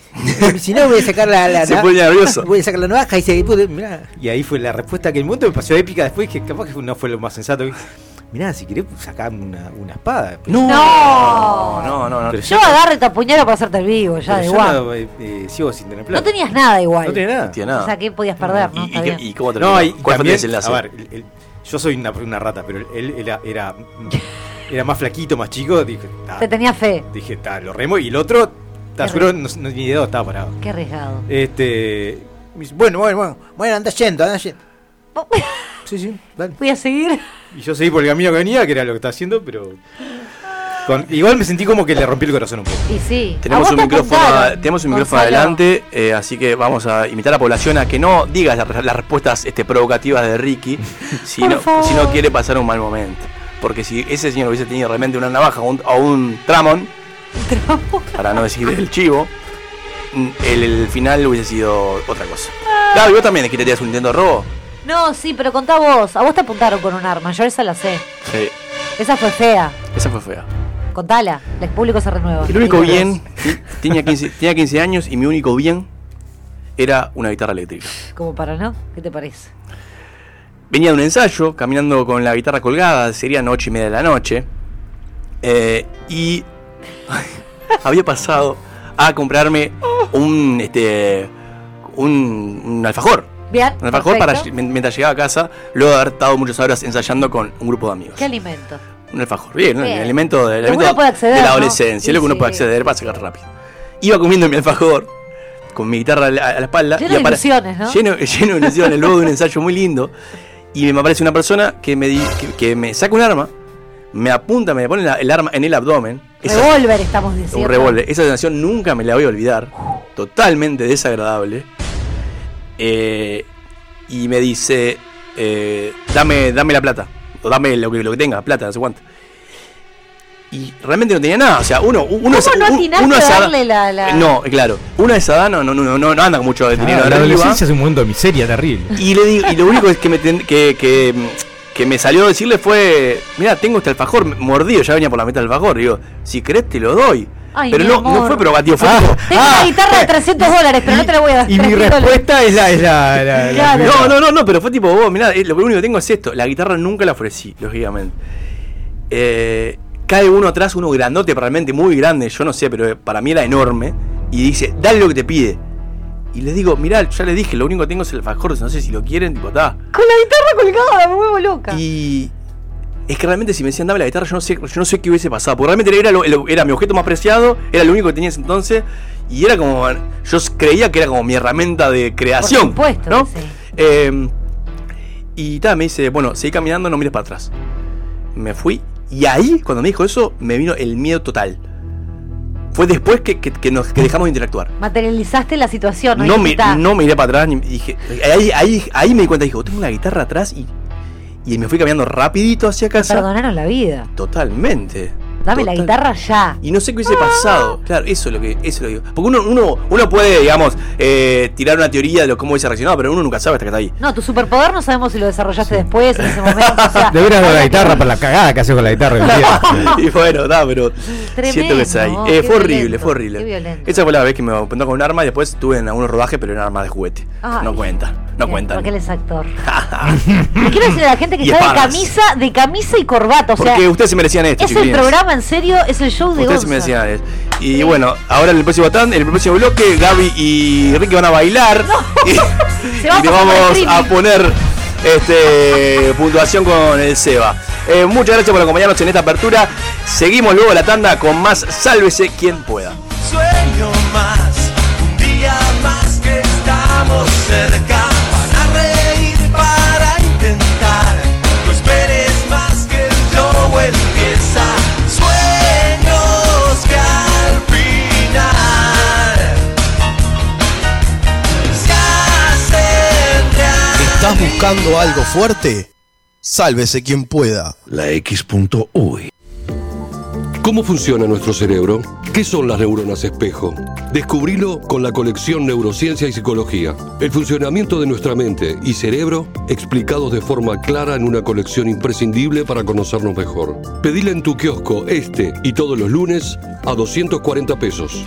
me- si no voy a sacar la, la Se pone nervioso. Voy a sacar la navaja y se pude, mirá. Y ahí fue la respuesta que en el momento me pareció épica después, que capaz que no fue lo más sensato. Mirá, si querés sacar una, una espada. No, No. no, no. no. Pero Yo agarro y te apuñalo para hacerte el vivo, ya Pero de yo igual. no, eh, eh, sigo sin tener plata. No tenías nada igual. No tenía nada. No tiene nada. O sea, ¿qué podías perder, no? ¿Y, y, y cómo terminó? No, y ¿Cuál fue el también, desenlace? a ver, el- el- yo soy una, una rata, pero él era, era, era más flaquito, más chico. Dije, ta, Te tenía fe. dije, ta, lo remo. Y el otro, ta, seguro, no, no, ni idea, estaba parado. Qué arriesgado. Este. Bueno, bueno, bueno, bueno, anda yendo, anda yendo. Sí, sí, dale. Voy a seguir. Y yo seguí por el camino que venía, que era lo que estaba haciendo, pero. con- igual me sentí como que le rompí el corazón un poco. Y sí. ¿A Tenemos un micrófono, tenemos un micrófono Gonzalo? adelante, eh, así que vamos a invitar a la población a que no diga las, las respuestas este, provocativas de Ricky si no, si no quiere pasar un mal momento. Porque si ese señor hubiese tenido realmente una navaja o un, o un tramón, para no decir el chivo, mm, el, el final hubiese sido otra cosa. Claro, y vos también querías un intento de robo. No, sí, pero contá vos. A vos te apuntaron con un arma. Yo esa la sé. Sí, Esa fue fea. esa fue fea. Contala. El público se renueva. El único bien, tenía 15, tenía 15 años y mi único bien era una guitarra eléctrica. Como para no. ¿Qué te parece? Venía de un ensayo, caminando con la guitarra colgada, sería noche y media de la noche. eh, y había pasado a comprarme un este un, un alfajor. Bien. Un alfajor para mientras llegaba a casa, luego de haber estado muchas horas ensayando con un grupo de amigos. ¿Qué alimento? Un alfajor, bien, ¿no? El uno acceder, de la ¿no? adolescencia, Sí, lo que uno sí. puede acceder para sacar rápido. Iba comiendo mi alfajor con mi guitarra a la, espalda. Lleno y de ilusiones, ¿no? Lleno, lleno de ilusiones, luego de un ensayo muy lindo. Y me aparece una persona que me, di- que, que me saca un arma, me apunta, me pone la- el arma en el abdomen. Revólver estamos diciendo. un revólver. Esa sensación nunca me la voy a olvidar. Totalmente desagradable. Eh, y me dice, eh, dame, dame la plata. O dame lo que, lo que tenga, plata, no sé cuánto. Y realmente no tenía nada. O sea, uno, uno ¿Cómo es- no un- uno a es ada- darle la- la- No, claro. Uno es esa no, no, no, no, no anda con mucho dinero Ah, la arriba. adolescencia es un momento de miseria terrible. Y, le digo, y lo único es que me, ten- que, que, que me salió a decirle fue, mira, tengo este alfajor mordido, ya venía por la mitad del alfajor. Digo, si querés te lo doy. Ay, pero no, no fue provocativo, fue Ah. tipo, Tengo una guitarra de 300 dólares, pero no te la voy a dar. Y mi 300 dólares. respuesta es la. Es la, la- la- Claro. No, no, no, pero fue tipo, vos, mirá, eh, lo único que tengo es esto. La guitarra nunca la ofrecí, lógicamente. Eh, cae uno atrás, uno grandote, realmente muy grande, yo no sé, pero para mí era enorme. Y dice, dale lo que te pide. Y les digo, mirá, ya les dije, lo único que tengo es el alfajor, no sé si lo quieren, tipo, está. Con la guitarra colgada, me vuelvo loca. Y es que realmente si me decían dame la guitarra, yo no sé, yo no sé qué hubiese pasado. Porque realmente era, lo- era mi objeto más preciado, era lo único que tenía en ese entonces. Y era como. Yo creía que era como mi herramienta de creación. supuesto ¿no? sí. Eh, y tal, me dice, bueno, seguí caminando, no mires para atrás. Me fui. Y ahí, cuando me dijo eso, me vino el miedo total. Fue después que, que- que nos, que dejamos de interactuar. Materializaste la situación, ¿no? No, "Ah, no miré para atrás, ni dije. Ahí, ahí, ahí me di cuenta, dijo, tengo una guitarra atrás y. Y me fui caminando rapidito hacia casa. Perdonaron la vida. Totalmente. Dame la guitarra ya. Y no sé qué hubiese pasado. Claro, eso es lo que, eso es lo que digo. Porque uno, uno, uno puede, digamos, eh, tirar una teoría de lo, cómo hubiese reaccionado, pero uno nunca sabe hasta que está ahí. No, tu superpoder no sabemos si lo desarrollaste después, en ese momento. O sea, Deberías dar la guitarra para la cagada que haces con la guitarra. día. y bueno, da, pero Tremendo, siento que es ahí. Eh, fue horrible, fue horrible. qué violento. Esa fue la vez que me apuntó con un arma y después estuve en algunos rodajes, pero eran armas de juguete. Ay. no cuenta, no Bien, cuentan. Porque él es actor. Quiero decir a la gente que Y está de camisa, de camisa y corbata. O sea, Porque ustedes se merecían esto, es el chiquilines. Programa en serio, es el show de Ustedes Gonza. merecían esto. Y bueno, ahora en el próximo tan, en el próximo bloque, Gaby y Ricky van a bailar. Y, Se va y a vamos a poner este puntuación con el Seba. Eh, muchas gracias por acompañarnos en esta apertura. Seguimos luego la tanda con más Sálvese quien pueda. sueño más, un día más que estamos cerca. ¿Estás buscando algo fuerte? Sálvese quien pueda. La X.uy. ¿Cómo funciona nuestro cerebro? ¿Qué son las neuronas espejo? Descubrilo con la colección Neurociencia y Psicología. El funcionamiento de nuestra mente y cerebro explicados de forma clara en una colección imprescindible para conocernos mejor. Pedile en tu kiosco este y todos los lunes a 240 pesos.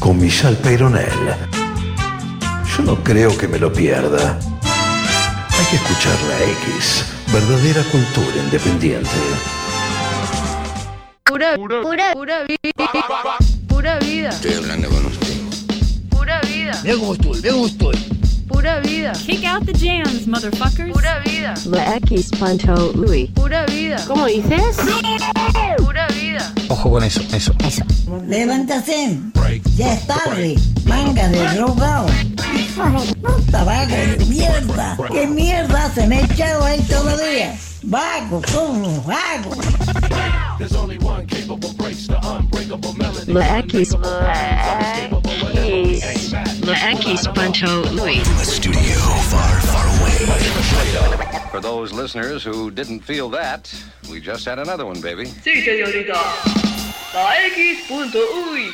Con Michelle Peyronel. Yo no creo que me lo pierda. Hay que escuchar la X. Verdadera cultura independiente. Pura, pura, pura vida. Pura vida. Estoy hablando con usted. Pura vida. Estoy, mira cómo estoy. Pura vida. Kick out the jams, motherfuckers. Pura vida. La X Pancho Louis. Pura vida. ¿Cómo dices? Pura vida. Ojo con eso, eso. Eso. Levántate. Ya es tarde. Manga de drogado. Puta vaga de mierda. ¿Qué mierda se me ha echado ahí todavía? Vago, como vago. La X. La X Pancho Louis. Studio far, far away. For those listeners who didn't feel that, we just had another one, baby. Sí, señorita. La X.uy.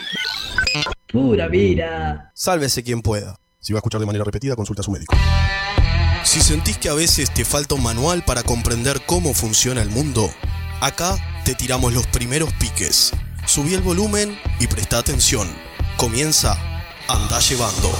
Pura vida. Sálvese quien pueda. Si va a escuchar de manera repetida, consulta a su médico. Si sentís que a veces te falta un manual para comprender cómo funciona el mundo, acá te tiramos los primeros piques. Subí el volumen y presta atención. Comienza Anda Llevando.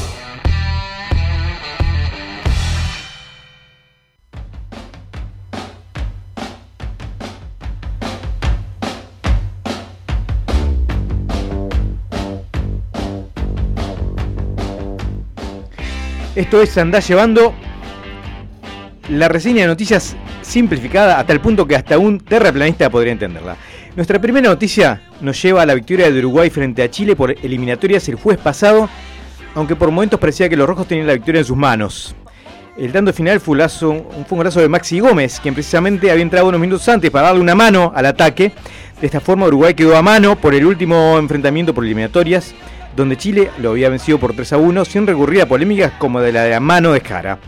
Esto es Andá llevando la reseña de noticias simplificada hasta el punto que hasta un terraplanista podría entenderla. Nuestra primera noticia nos lleva a la victoria de Uruguay frente a Chile por eliminatorias el jueves pasado, aunque por momentos parecía que los rojos tenían la victoria en sus manos. El tanto final fue un, lazo- un- fue un golazo de Maxi Gómez, quien precisamente había entrado unos minutos antes para darle una mano al ataque. De esta forma Uruguay quedó a mano por el último enfrentamiento por eliminatorias, donde Chile lo había vencido por 3 a 1 sin recurrir a polémicas como de la de la mano de Jara.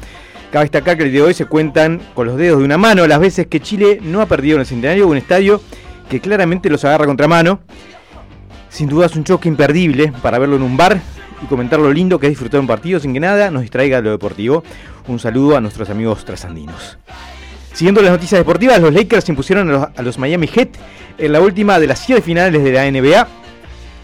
Cabe destacar que el día de hoy se cuentan con los dedos de una mano las veces que Chile no ha perdido en el centenario, un estadio que claramente los agarra contra mano. Sin duda es un choque imperdible para verlo en un bar y comentar lo lindo que es disfrutar un partido sin que nada nos distraiga lo deportivo. Un saludo a nuestros amigos trasandinos. Siguiendo las noticias deportivas, los Lakers impusieron a los, a los Miami Heat en la última de las siete finales de la NBA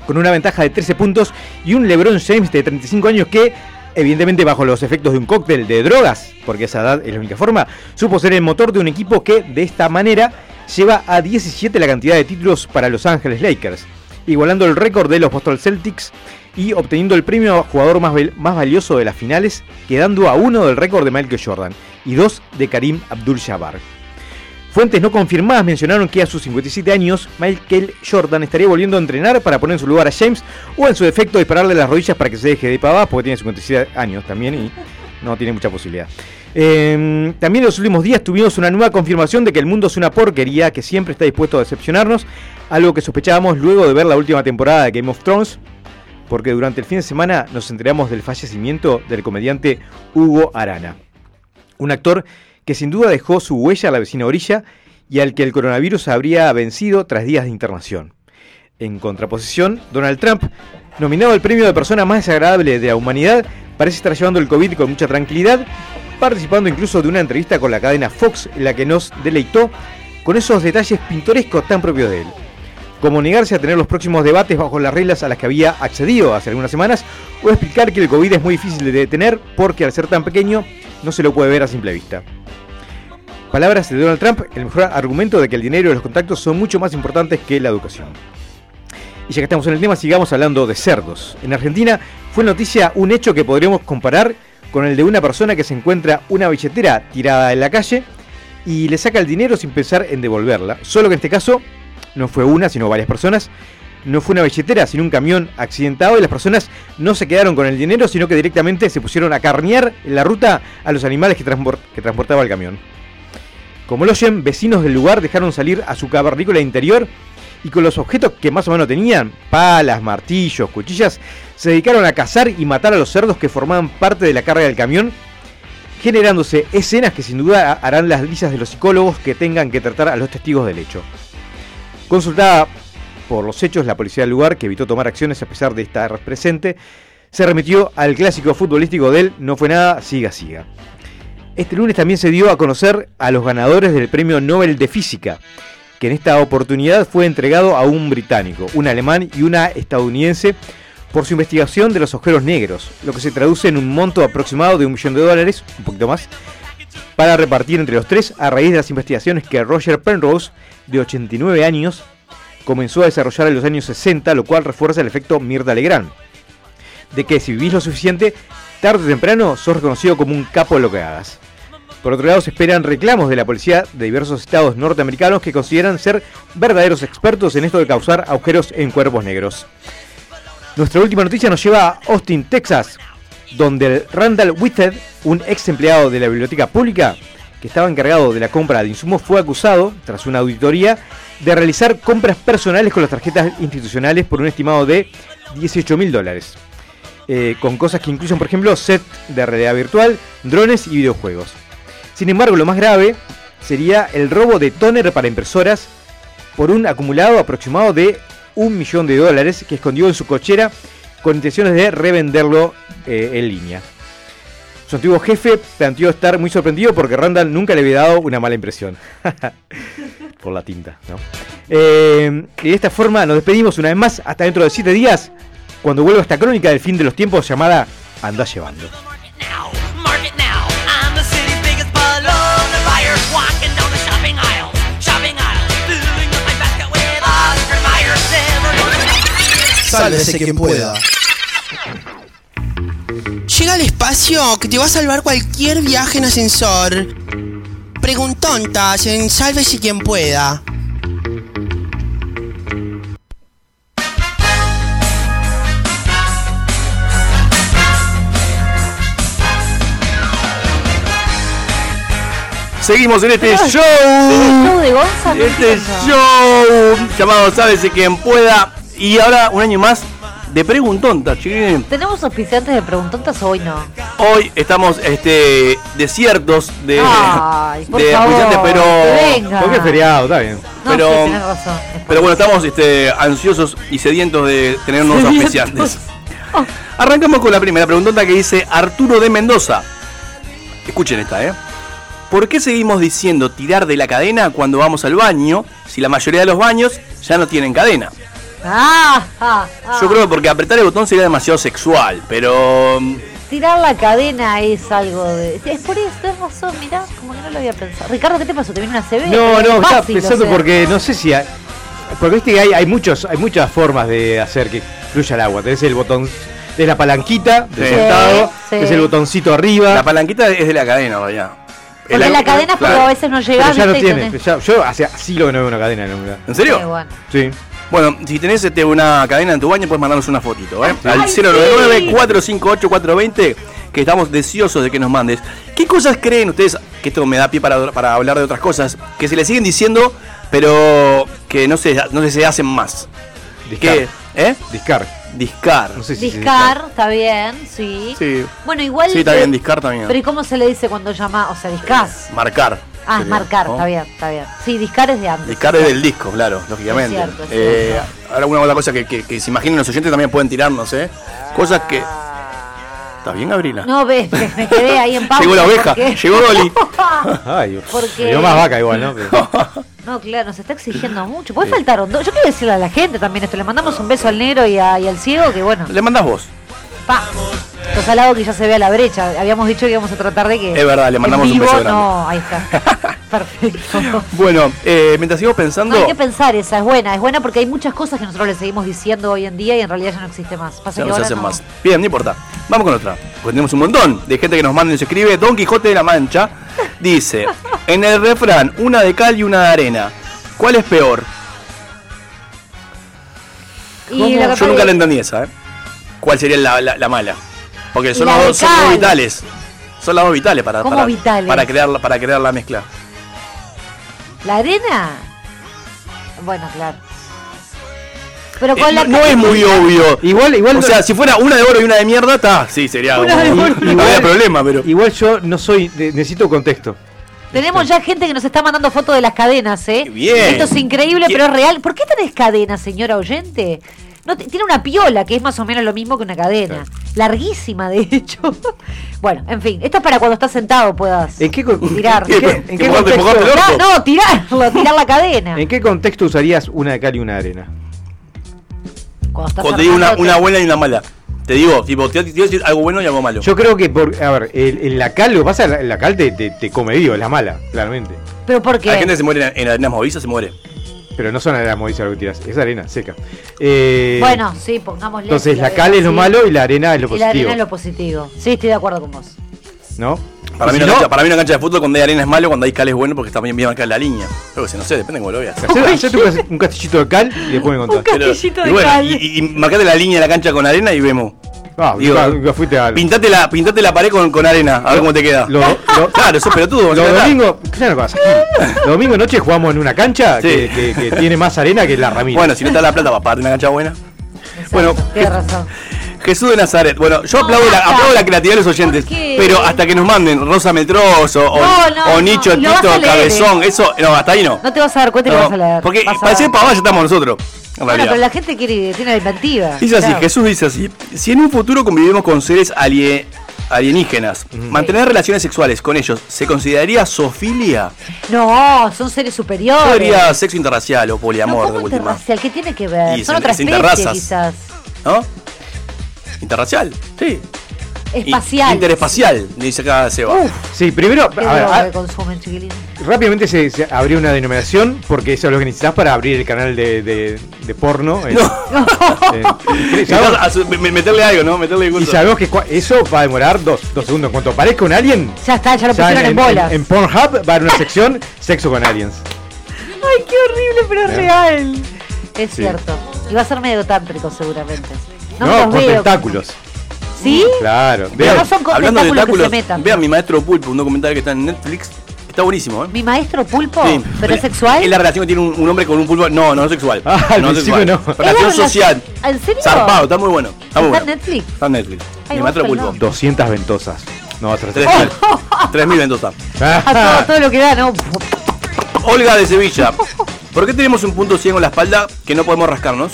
con una ventaja de 13 puntos y un LeBron James de 35 años que, evidentemente bajo los efectos de un cóctel de drogas, porque esa edad es la única forma, supo ser el motor de un equipo que, de esta manera, lleva a 17 la cantidad de títulos para Los Ángeles Lakers, igualando el récord de los Boston Celtics y obteniendo el premio a jugador más, más valioso de las finales, quedando a uno del récord de Michael Jordan y dos de Karim Abdul-Jabbar. Fuentes no confirmadas mencionaron que a sus 57 años Michael Jordan estaría volviendo a entrenar para poner en su lugar a James o en su defecto dispararle las rodillas para que se deje de pavas porque tiene 57 años también y no tiene mucha posibilidad. Eh, también en los últimos días tuvimos una nueva confirmación de que el mundo es una porquería que siempre está dispuesto a decepcionarnos, algo que sospechábamos luego de ver la última temporada de Game of Thrones, porque durante el fin de semana nos enteramos del fallecimiento del comediante Hugo Arana, un actor que sin duda dejó su huella a la vecina orilla y al que el coronavirus habría vencido tras días de internación. En contraposición, Donald Trump, nominado al premio de persona más desagradable de la humanidad, parece estar llevando el COVID con mucha tranquilidad, participando incluso de una entrevista con la cadena Fox en la que nos deleitó con esos detalles pintorescos tan propios de él. Como negarse a tener los próximos debates bajo las reglas a las que había accedido hace algunas semanas, o explicar que el COVID es muy difícil de detener porque al ser tan pequeño no se lo puede ver a simple vista. Palabras de Donald Trump, el mejor argumento de que el dinero y los contactos son mucho más importantes que la educación. Y ya que estamos en el tema, sigamos hablando de cerdos. En Argentina fue noticia un hecho que podríamos comparar con el de una persona que se encuentra una billetera tirada en la calle y le saca el dinero sin pensar en devolverla. Solo que en este caso no fue una, sino varias personas. No fue una billetera, sino un camión accidentado y las personas no se quedaron con el dinero, sino que directamente se pusieron a carnear en la ruta a los animales que, transpor- que transportaba el camión. Como lo oyen, vecinos del lugar dejaron salir a su cavernícola interior y con los objetos que más o menos tenían, palas, martillos, cuchillas, se dedicaron a cazar y matar a los cerdos que formaban parte de la carga del camión, generándose escenas que sin duda harán las lisas de los psicólogos que tengan que tratar a los testigos del hecho. Consultada por los hechos, la policía del lugar, que evitó tomar acciones a pesar de estar presente, se remitió al clásico futbolístico del no fue nada, siga, siga. Este lunes también se dio a conocer a los ganadores del Premio Nobel de Física, que en esta oportunidad fue entregado a un británico, un alemán y una estadounidense por su investigación de los agujeros negros, lo que se traduce en un monto aproximado de un millón de dólares, un poquito más, para repartir entre los tres a raíz de las investigaciones que Roger Penrose, de 89 años, comenzó a desarrollar en los años 60, lo cual refuerza el efecto Mirta Legrand, de que si vivís lo suficiente, tarde o temprano sos reconocido como un capo de lo que hagas. Por otro lado, se esperan reclamos de la policía de diversos estados norteamericanos que consideran ser verdaderos expertos en esto de causar agujeros en cuerpos negros. Nuestra última noticia nos lleva a Austin, Texas, donde Randall Whitted, un ex empleado de la biblioteca pública que estaba encargado de la compra de insumos, fue acusado, tras una auditoría, de realizar compras personales con las tarjetas institucionales por un estimado de 18 mil dólares. Eh, con cosas que incluyen, por ejemplo, set de realidad virtual, drones y videojuegos. Sin embargo, lo más grave sería el robo de toner para impresoras por un acumulado aproximado de un millón de dólares que escondió en su cochera con intenciones de revenderlo eh, en línea. Su antiguo jefe planteó estar muy sorprendido porque Randall nunca le había dado una mala impresión. por la tinta, ¿no? Eh, y de esta forma nos despedimos una vez más hasta dentro de 7 días, cuando vuelva esta crónica del fin de los tiempos llamada Anda llevando. Sálvese quien pueda. Llega al espacio que te va a salvar cualquier viaje en ascensor. Preguntontas en Sálvese quien pueda. Seguimos en este show. show de Gonza, Este show llamado Sábese quien pueda. Y ahora un año más de Preguntonta, chiquilín. ¿Tenemos auspiciantes de preguntontas o hoy no? Hoy estamos este, desiertos de, Ay, por de favor, auspiciantes, pero. venga. Porque es feriado, está bien. No, Pero- sí, tenés razón. Es Pero bueno, estamos este, ansiosos y sedientos de tener nuevos auspiciantes. Arrancamos con la primera pregunta que dice Arturo de Mendoza. Escuchen esta, ¿eh? ¿Por qué seguimos diciendo tirar de la cadena cuando vamos al baño si la mayoría de los baños ya no tienen cadena? Ah, ah, ah. Yo creo que porque apretar el botón sería demasiado sexual, pero... mm, Tirar la cadena es algo de. Es por eso, tenés razón, mirá, como que no lo había pensado. Ricardo, ¿qué te pasó? ¿Te viene una CB? No, Es no, estaba o pensando sea. porque no sé si hay, porque viste que hay, hay muchos, hay muchas formas de hacer que fluya el agua. Tenés el botón, tenés la palanquita del Sí. sentado, Sí. tenés el botoncito arriba. La palanquita es de la cadena, vaya. Porque la cadena, pero a veces no llegás, Pero ya no tiene. tenés- ya- yo hace siglo que no veo una cadena. ¿En serio? Sí, bueno. Sí. Bueno, si tenés este, una cadena en tu baño, puedes mandarnos una fotito, ¿eh? Al sí. 099-458-420, que estamos deseosos de que nos mandes. ¿Qué cosas creen ustedes, que esto me da pie para, para hablar de otras cosas, que se le siguen diciendo, pero que no se, no se hacen más? Discar. ¿Qué? ¿Eh? Discar. Discar. No sé si se Discar, está bien, sí. Sí. Bueno, igual. Sí, está bien, discar también. Pero ¿y cómo se le dice cuando llama? O sea, discás. Marcar. Ah, sería, marcar, ¿no? está bien, está bien. Sí, discar es de antes. Discar es del disco, claro, lógicamente. Es cierto, es Eh, cierto. ahora una otra cosa que, que- que se imaginen los oyentes también pueden tirarnos, ¿eh? Cosas que... ¿Estás bien, Gabriela? No, ves, me quedé ahí en pausa. Llegó la oveja, porque- llegó Dolly. Ay, Porque- más vaca igual, ¿no? Pero- No, claro, nos está exigiendo mucho. Puede faltar un do- Yo quiero decirle a la gente también esto. Le mandamos un beso al negro y, a- y al ciego, que bueno. Le mandás vos. Pa. Los alados que ya se vea la brecha. Habíamos dicho que íbamos a tratar de que. Es verdad, le en mandamos un vivo, beso grande. No, ahí está. Perfecto. Bueno, eh, mientras sigo No pensando... hay que pensar, esa es buena. Es buena porque hay muchas cosas que nosotros le seguimos diciendo hoy en día y en realidad ya no existe más. Pasa Ya que no se hacen no. más. Bien, no importa. Vamos con otra. Porque tenemos un montón de gente que nos manda y nos escribe. Don Quijote de la Mancha dice: En el refrán, una de cal y una de arena. ¿Cuál es peor? Y Yo nunca la entendí esa, ¿eh? ¿Cuál sería la, la- la mala? Porque son de dos, son dos vitales. Son las dos vitales para, ¿Cómo para, vitales? para crear, para crear la mezcla. ¿La arena? Bueno, claro. Pero con Eh, la no, no es muy obvio. Igual, igual. O sea, si fuera una de oro y una de mierda, está. Sí, sería. Una de oro. No había problema, pero. Igual yo no soy. de- necesito contexto. Tenemos ya gente que nos está mandando fotos de las cadenas, ¿eh? bien. Esto es increíble, ¿Quién- pero es real. ¿Por qué tenés cadenas, señora oyente? No, tiene una piola, que es más o menos lo mismo que una cadena. Larguísima, de hecho. bueno, en fin. Esto es para cuando estás sentado puedas ¿En qué, tirar. ¿en qué- en qué mojarte- contexto. No, no, tirarlo, tirar la cadena. ¿En qué contexto usarías una de cal y una de arena? Cuando estás Cuando te digo una, buena y una mala. Te digo, tipo, te te decir algo bueno y algo malo. Yo creo que, por, a ver, el, el- la cal, lo que pasa es que la, la cal te, te, te come vivo, es la mala, claramente. ¿Pero por qué? Hay gente que se muere en, en arenas movedizas, se muere. Pero no son arena movediza lo que tiras, es arena seca. Eh, Bueno, sí, pongámosle. Entonces si la cal es lo malo y la arena es lo Y la positivo. arena es lo positivo. Sí, estoy de acuerdo con vos. ¿No? Para mí, si no, cancha, para mí una cancha de fútbol cuando hay arena es malo, cuando hay cal es bueno porque está bien, bien marcada la línea. Pero se no sé, depende de cómo lo veas. hacete un cas- un castillito de cal y después me contás. Pero- y bueno, y, y marcate la línea de la cancha con arena y vemos. Ah, Digo, nunca- nunca fuiste al. Pintate la, pintate la pared con, con arena, a ver cómo te queda. Lo- lo- claro, eso es pelotudo. Los vas domingos, claro, vas aquí. Los domingos noche jugamos en una cancha Sí. que, que- que tiene más arena que la ramita. Bueno, si no está la plata, va a pagar una cancha buena. Bueno, Tienes razón. Jesús de Nazaret. Bueno, yo No, aplaudo, la, aplaudo la creatividad de los oyentes. Pero hasta que nos manden Rosa Metroso o, No, no, o no, Nicho, vas Tito, leer, Cabezón, ¿eh? eso, no, hasta ahí no. No te vas a dar cuenta que No, vas a leer. Porque Vas para ser pavada ya estamos nosotros. En Bueno, pero la gente quiere, tiene la inventiva. Dice así, Claro. Jesús dice así, si en un futuro convivimos con seres alie- alienígenas, mantener relaciones sexuales con ellos, ¿se consideraría zoofilia? No, son seres superiores. Yo diría sexo interracial o No, poliamor ¿cómo de última. interracial? ¿Qué tiene que ver? Y son es- otras es especies, quizás. ¿No? Interracial, sí. Espacial. Interespacial, dice acá Seba. Sí, primero, ¿Qué a ver, droga a- que consumen, chiquilines? rápidamente se, se abrió una denominación porque eso es lo que necesitas para abrir el canal de, de- de porno. en- en- Necesitas a su- me- me- meterle algo, ¿no? Meterle y gusto. sabemos que eso va a demorar dos, dos segundos. En cuanto aparezca un alien, Ya está, ya lo pusieron en, bolas. en Pornhub va a haber una sección sexo con aliens. Ay, qué horrible, pero es ¿Eh? real. Es Sí. cierto. Y va a ser medio tántrico, seguramente. No, No, con veo. tentáculos. ¿Sí? Claro. Vean. no son Hablando de tentáculos que tentáculos, se metan. vean mi maestro Pulpo, un documental que está en Netflix. Está buenísimo, ¿eh? ¿Mi maestro pulpo? Sí. ¿Pero es sexual? Es la relación que tiene un, un hombre con un pulpo. No, no es sexual. Ah, no sexual. no. ¿Es la Relación relación- social. ¿En serio? Zarpado, está muy bueno. Está muy ¿Está en bueno. Netflix? Está en Netflix. Ay, mi maestro Pulpo. perdón. 200 ventosas. No, 300. 3.000 3.000 Mendoza. A todo, todo lo que da, ¿no? Olga de Sevilla. ¿Por qué tenemos un punto ciego en la espalda que no podemos rascarnos?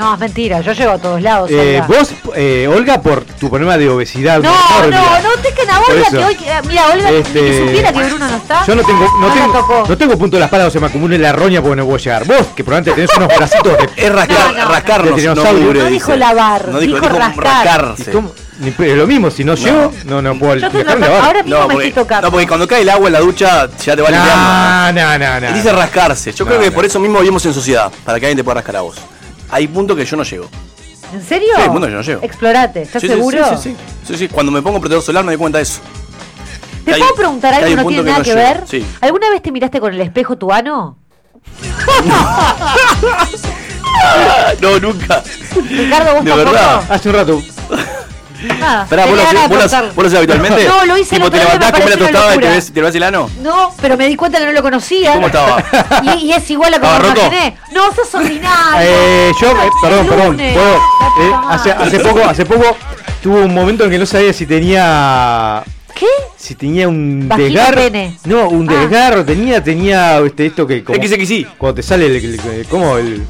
No, es mentira. Yo llego a todos lados. Eh, Olga. vos, eh, Olga, por tu problema de obesidad. No, no, no te a Olga que hoy. eh, Mira, Olga, Este, ni supiera que Bruno no está. Yo no tengo, no, la tengo, tocó. no tengo punto de la espalda o se me acumule la roña porque no puedo llegar. Vos, que probablemente tenés unos bracitos de. Es rascar, No, no, rascarnos. de no dinosaurio. mugre, No dice. dijo lavar, No dijo, rascar. rascarse. ¿Y cómo? Ni- pero es lo mismo, si no, llego, no, no puedo Yo estoy dejarme tocando- lavar. ahora mismo No me porque, estoy tocando. no, porque cuando cae el agua en la ducha ya te va limpiando. No, no, no, no. Dice rascarse. Yo No, creo que no. por eso mismo vivimos en sociedad. Para que alguien te pueda rascar a vos. Hay puntos que yo no llego. ¿En serio? Sí, bueno, yo no llego. Explorate, ¿estás Sí, seguro? Sí, sí, sí, sí, sí. Cuando me pongo protector solar me doy cuenta de eso. ¿Te Hay- puedo preguntar algo hay que no tiene que nada no que llego, ver? sí. ¿Alguna vez te miraste con el espejo tu ano? No, nunca. Ricardo, vos De tampoco. verdad. Hace un rato. Nada, Esperá, ¿vos lo, vos vos habitualmente? No, lo hice Tipo, te levantás, comés la tostada y te ves, te ves el ano. No, pero me di cuenta que no lo conocía. ¿Cómo estaba? Y, y es igual a como ¿Estaba me roto? imaginé. No, sos ordinario. Eh, yo, eh, perdón, perdón. puedo, eh, hace, hace poco, hace poco tuve un momento en que no sabía si tenía. ¿Qué? Si tenía un desgarro. No, un Ah. desgarro. Tenía, tenía este, esto que. Como, XXI. Cuando te sale el. el- el- ¿Cómo? El.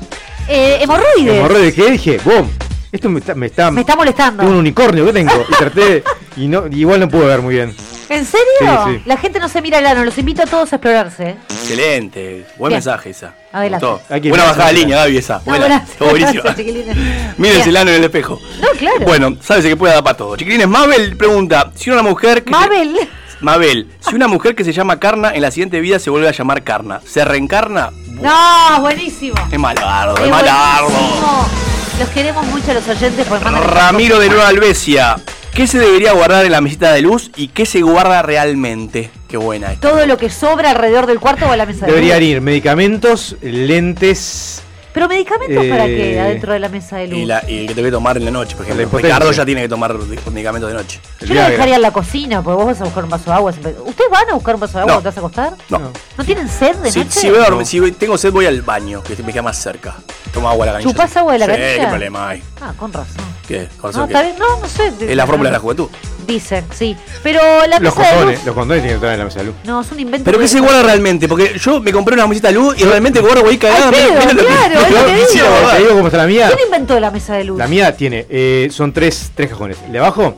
Eh, hemorroides. hemorroide que dije, ¡bom! Esto me está. Me está, Me está molestando. tengo un unicornio que tengo. Y traté. y no, igual no pude ver muy bien. ¿En serio? Sí, sí. La gente no se mira el ano. Los invito a todos a explorarse. ¿eh? Excelente. Buen Bien. mensaje esa. Adelante. Buena bajada de línea, Gaby, esa. No, Buena. gracias, chiquilines. Mírense Bien. el ano en el espejo. No, claro. Bueno, sabes que puede dar para todo. Chiquilines, Mabel pregunta: si una mujer. Que se- Mabel. Mabel, si una mujer que se llama Carna en la siguiente vida se vuelve a llamar Carna, ¿se reencarna? No, buenísimo. Es malardo, Es es malardo. buenísimo. Los queremos mucho a los oyentes Ramiro de. Nueva Albesia. ¿Qué se debería guardar en la mesita de luz y qué se guarda realmente? Qué buena esta. Todo lo que sobra alrededor del cuarto o a la mesa de Deberían luz. ir medicamentos, lentes, Pero medicamentos para qué Eh, adentro de la mesa de luz. Y, la, y el que te voy a tomar en la noche, por ejemplo. Ricardo ya tiene que tomar medicamentos de noche. Yo lo dejaría en la cocina, porque vos vas a buscar un vaso de agua. siempre. ¿Ustedes van a buscar un vaso de agua No. cuando te vas a acostar? No. ¿No tienen sed de Si, noche? si, voy a dormir- si voy- tengo sed, voy al baño, que me queda más cerca. Tomo agua de la canilla. ¿Chupás agua de la sí, canilla? ¿Qué problema hay? Ah, con razón. ¿Qué? ¿Con No, razón está qué? bien. No, no sé. Es la fórmula de la juventud. Dicen, sí. Pero la Los mesa de condones, luz. los condones tienen que estar en la mesa de luz. No, es un invento. ¿Pero qué se guarda realmente? Porque yo me compré una mesita de luz y realmente guardo ahí cagada. Mira- pedo, mira lo que- claro, lo que quisiera digo. Te digo cómo está la mía. ¿Quién inventó la mesa de luz? La mía tiene, eh, son tres, tres cajones. El de abajo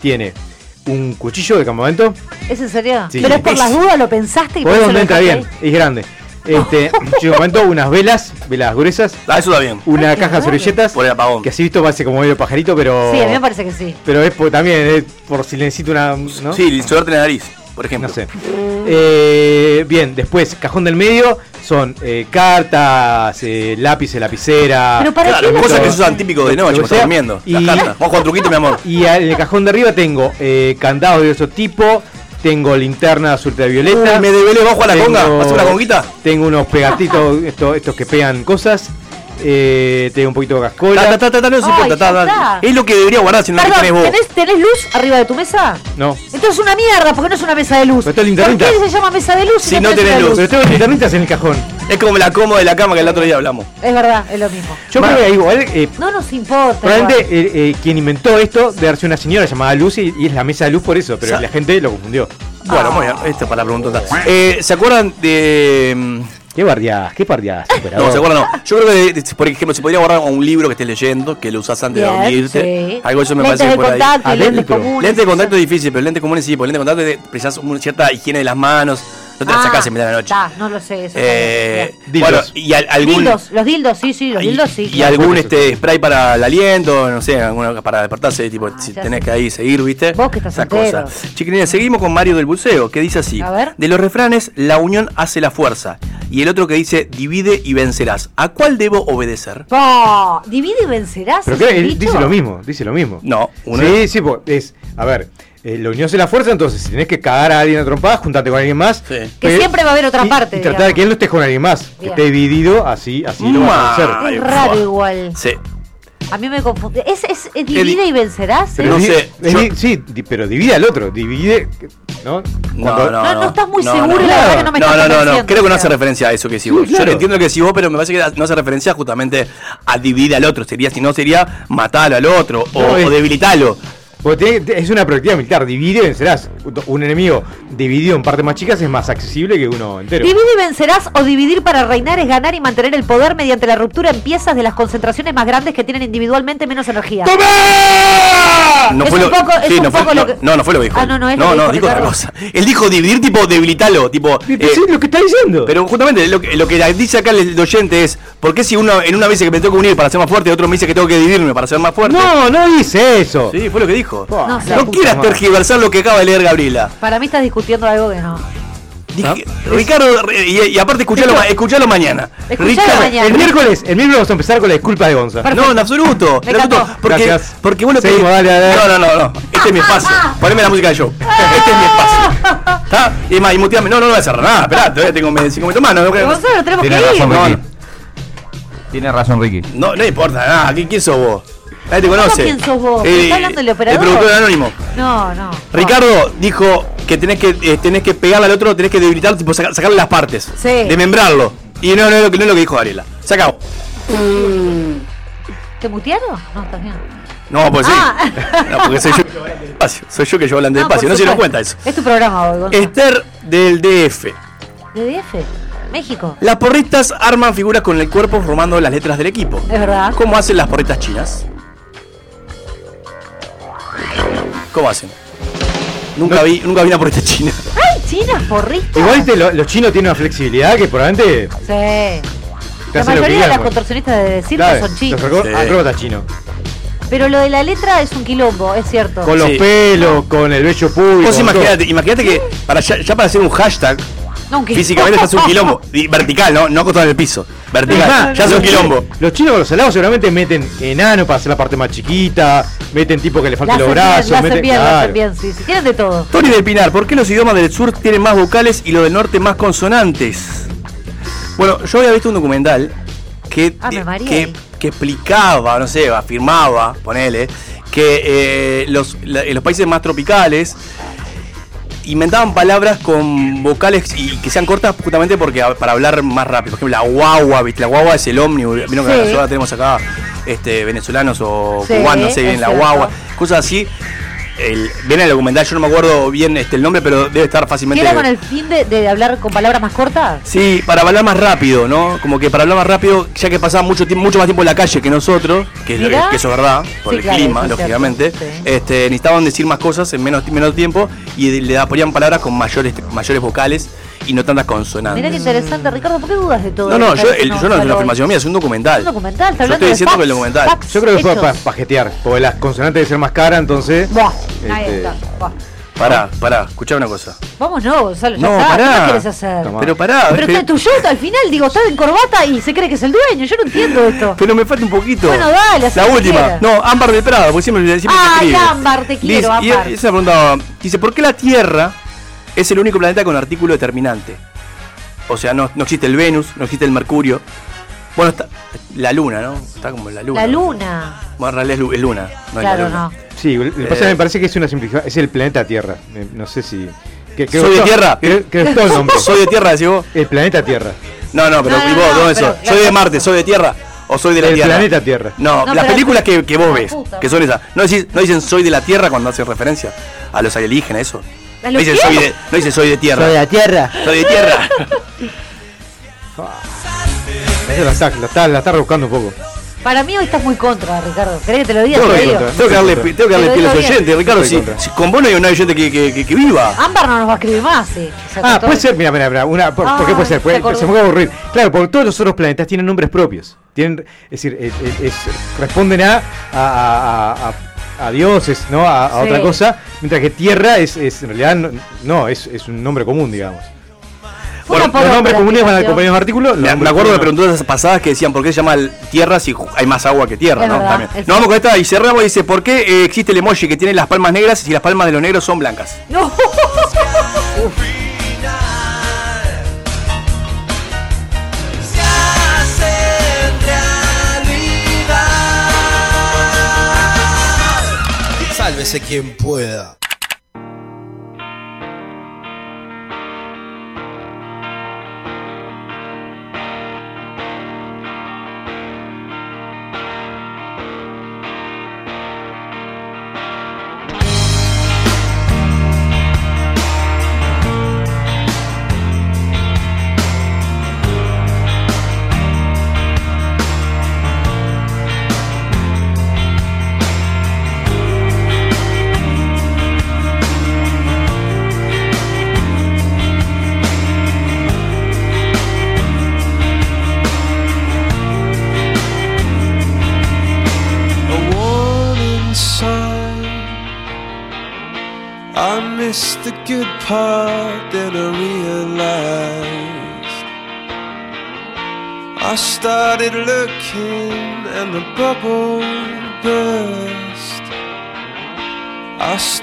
tiene un cuchillo de campamento. ¿Es en serio? Sí. Pero es por Es- las dudas, lo pensaste y Por eso lo entra bien, es grande. Este, de campamento, unas velas, velas gruesas. Ah, eso está bien. Una Ay, caja de servilletas. Por el apagón. Que así visto parece como medio pajarito, pero. Sí, a mí me parece que sí. Pero es por- también es por si necesito una. ¿no? Sí, suerte en la nariz, por ejemplo. No sé. Eh, bien, después, cajón del medio son eh, cartas, eh, lápices, lapicera. Pero para Claro, qué cosas que se usan típico de noche, sea. durmiendo. Las Y- cartas. Vamos a jugar truquito, mi amor. Y en el cajón de arriba tengo eh, candados de diversos tipos. Tengo linterna azul de violeta. Uy, me ¿vamos a jugar a la Tengo- conga? ¿Vas a una conguita? Tengo unos pegatitos, estos, estos que pegan cosas. Eh, tengo un poquito de cascola. Ta, ta, ta, no se Ay, importa. ya está. Es lo que debería guardar si no lo Perdón, tenés vos. ¿tenés, ¿tenés luz arriba de tu mesa? No. Entonces es una mierda, porque no es una mesa de luz. Pero está el ¿Por linternita. qué se llama mesa de luz Si no tenés una luz. Pero tengo linternitas en el cajón. Es como la cómoda de la cama que el otro día hablamos. Es verdad, es lo mismo. Yo creo que igual. eh, No nos importa. Probablemente igual. eh, eh, quien inventó esto debe haber sido una señora llamada Lucy y es la mesa de luz por eso, pero Sa- la gente lo confundió. Bueno, muy bien. Esto es para la pregunta. Eh, ¿Se acuerdan de. mm, ¿Qué bardeás? ¿Qué bardeás? No, ¿se acuerdan? No. Yo creo que, de- de- por ejemplo, se podría guardar un libro que estés leyendo, que lo usas antes de dormirte. sí. Algo de eso me Lentes parece de que por ahí. contacto y lentes Adentro. comunes. Lente de contacto es difícil, pero lente comunes sí, porque lente de contacto de- precisas una cierta higiene de las manos. No te la Ah, sacás en media de la noche. ta, no lo sé. Eso Eh, bueno, Dildos. y al- algún. Dildos, los dildos, sí, sí, los dildos sí. y claro. algún este spray para el aliento, no sé, alguna para despertarse, tipo, si ya tenés sé. que ahí seguir, ¿viste? Vos que estás Esa cosa. Chiquilines, seguimos con Mario del Buceo, que dice así: A ver. De los refranes, la unión hace la fuerza. Y el otro que dice, divide y vencerás. ¿A cuál debo obedecer? Oh, divide y vencerás. Dice lo mismo, dice lo mismo. No, uno Sí, sí, porque es. A ver, eh, la unión se la fuerza, entonces si tenés que cagar a alguien a trompadas, juntate con alguien más. Sí. Que siempre va a haber otra y- parte. Y tratar digamos. de que él no esté con alguien más, que esté dividido, así, así lo vas a hacer. Es raro igual. Sí. A mí me confunde. ¿Es, es, es divide di- y vencerás? Pero ¿eh? no sé, es yo- di- sí, di- pero divide al otro, divide, ¿no? No, no, No, no estás muy no, seguro, no. la verdad que no me No, estás no, no, creo que no hace sea. referencia a eso que decís Sí, vos. Yo claro. entiendo que decís vos, pero me parece que no hace referencia justamente a dividir al otro. Sería, si no, sería matarlo al otro o, es- o debilitarlo. Porque es una proyectiva militar, divide y vencerás. Un enemigo dividido en partes más chicas es más accesible que uno entero. Divide y vencerás o dividir para reinar es ganar y mantener el poder mediante la ruptura en piezas de las concentraciones más grandes que tienen individualmente menos energía. No Es fue un lo, poco- es sí, un no, fue, poco lo no, que- no, no fue lo que dijo. Ah, no, no es no, dijo dijo otra cosa. Él dijo dividir tipo debilitarlo, tipo. Pero eh, sí, lo que está diciendo. pero justamente lo que, lo que dice acá el oyente es, ¿por qué si uno en una me dice que me tengo que unir para ser más fuerte y otro me dice que tengo que dividirme para ser más fuerte? no, no dice eso. Sí, fue lo que dijo. No No quieras madre. tergiversar lo que acaba de leer Gabriela. Para mí estás discutiendo algo que no. Dije- Ricardo, y, y aparte escuchalo, ma- escuchalo mañana. Ricardo- mañana. El miércoles, el miércoles vamos a empezar con la disculpa de Gonza. Perfecto. No, en absoluto. Me en absoluto, encantó. Porque, Gracias. porque vos lo que. Seguimos, dale, dale. No, no, no, no. Este es mi espacio. Poneme la música del show. Este es mi espacio. ¿Está? Y más, y muteame. No, no, no voy a cerrar nada. Esperá, todavía tengo 5 minutos más. No, no, no, Gonzalo, tenemos que ir. razón, no, Ricky. Tiene razón, Ricky. no, no importa nada. ¿Quién, quién sos vos? Nadie te conoce. quién sos vos? Eh, ¿Está hablando el El operador? productor anónimo. No, no. Ricardo dijo que tenés que eh, tenés que pegarle al otro, tenés que debilitarlo, tipo saca- sacarle las partes. Sí. Desmembrarlo. Y no, no, es lo que- no es lo que dijo Gabriela. Se acabó. ¿Te mutearon? No, estás bien. No, pues sí. Ah. No, porque soy yo del. Soy yo que llevo adelante del por espacio. No se nos cuenta eso. Es tu programa hoy, Gonzalo. Esther del DF. ¿De DF? México. Las porristas arman figuras con el cuerpo formando las letras del equipo. Es verdad. ¿Cómo hacen las porristas chinas? ¿Cómo hacen? Nunca vi, nunca vi una porrista china. ¡Ay, chinas porristas! Igual viste, lo- los chinos tienen una flexibilidad que probablemente Sí. te La hace lo que mayoría de quieran, las con- contorsionistas de circo Claro, son chinos. Los acro- Sí. acróbatas chinos. Pero lo de la letra es un quilombo, es cierto. Con los Sí. pelos, con el vello público. Vos imagínate, imagínate que para ya, ya para hacer un hashtag, No, quilombo. físicamente estás un quilombo. Y vertical, ¿no? No acostado en el piso. Vertical. Ya es un quilombo. Los chinos con los helados seguramente meten enano para hacer la parte más chiquita, meten tipo que le hacen los brazos, la meten bien, la claro. bien, sí, sí. Tienen de todo. Tony del Pinar, ¿por qué los idiomas del sur tienen más vocales y los del norte más consonantes? Bueno, yo había visto un documental que, Ave que, que, que explicaba, no sé, afirmaba, ponele, que eh, los, la- en los países más tropicales inventaban palabras con vocales y que sean cortas justamente porque para hablar más rápido. Por ejemplo, la guagua, ¿viste? La guagua es el ómnibus. Vieron que Sí. en Venezuela tenemos acá este, venezolanos o Sí, cubanos, no sé bien, es la cierto. guagua, cosas así. El, viene el documental, yo no me acuerdo bien este, el nombre, pero debe estar ¿Que fácilmente. era con el fin de, de hablar con palabras más cortas? Sí, para hablar más rápido, ¿no? Como que para hablar más rápido, ya que pasaba mucho tiempo, mucho más tiempo en la calle que nosotros, que, eso es verdad, por Sí, el claro, clima, lógicamente, cierto, sí. este, necesitaban decir más cosas en menos, menos tiempo y le ponían palabras con mayores, mayores vocales y no tantas consonantes. Mirá qué interesante, Ricardo, ¿por qué dudas de todo? No, no, yo, el- yo no es una afirmación mía, es un documental. Es un documental, está Yo hablando estoy de diciendo que el documental. facts Yo creo que fue para pajetear, porque las consonantes deben ser más caras, entonces. Buah, ahí este, está. Buah. Pará, pará, escuchá una cosa. Vamos, no, Gonzalo, ya No, está. ¿Qué pará. más quieres hacer? Tomá. Pero pará, Pero está tu show al final, digo, está en corbata y se cree que es el dueño. Yo no entiendo esto. Pero me falta un poquito. Bueno, dale, La última. No, Ámbar de Prado, porque siempre, Ay. Ámbar, te quiero, Dice- y Ámbar. esa pregunta dice, ¿por qué la Tierra es el único planeta con artículo determinante? O sea, no, no existe el Venus, no existe el Mercurio. Bueno, está la Luna, ¿no? Está como la Luna. La luna. Bueno, en realidad es, lu- es Luna, no es Claro, la Luna. no. Sí, lo que pasa es que Eh, me parece que es una simplificación. Es el planeta Tierra. No sé si. que- Soy de Tierra. Que es todo el nombre. Soy de Tierra, decís vos. El planeta Tierra. No, no, pero No, ¿y no, vos no, dónde pero sos? la- ¿Soy de Marte, soy de Tierra? ¿O soy de la El Tierra? planeta Tierra. No, No, las películas que, que vos ves, puta. que son esas, no, decís- no dicen soy de la Tierra cuando hacen referencia a los alienígenas, eso. ¿A No qué? soy de, no dicen soy de Tierra. Soy de la tierra. Soy de Tierra. Eso la está, la está, la está rebuscando un poco. Para mí hoy estás muy contra, Ricardo. ¿Querés que te lo diga? Tengo Te que, digo. tengo que darle, tengo que darle Te lo pie a los oyentes, Ricardo. Si, si con vos no hay un oyente que, que, que, que viva. Ámbar no nos va a escribir más, sí. O sea, Ah, puede ser, mira, mira, mira, una, por, ¿por qué Ah, puede ser? se Puede- se me puede aburrir. Claro, porque todos los otros planetas tienen nombres propios. Tienen, es decir, eh, eh, es- responden a, a, a, a- a dioses, ¿no? A, a Sí. otra cosa. Mientras que Tierra es, es en realidad, no, no, es, es un nombre común, digamos. Bueno, los nombres comunes van a acompañar los artículos. los Me, me acuerdo de preguntas pasadas que decían por qué se llama Tierra si hay más agua que Tierra, Es ¿no? verdad, También. Nos vamos con esta y cerramos y dice, ¿por qué eh, existe el emoji que tiene las palmas negras si las palmas de los negros son blancas? No. Sálvese quien pueda.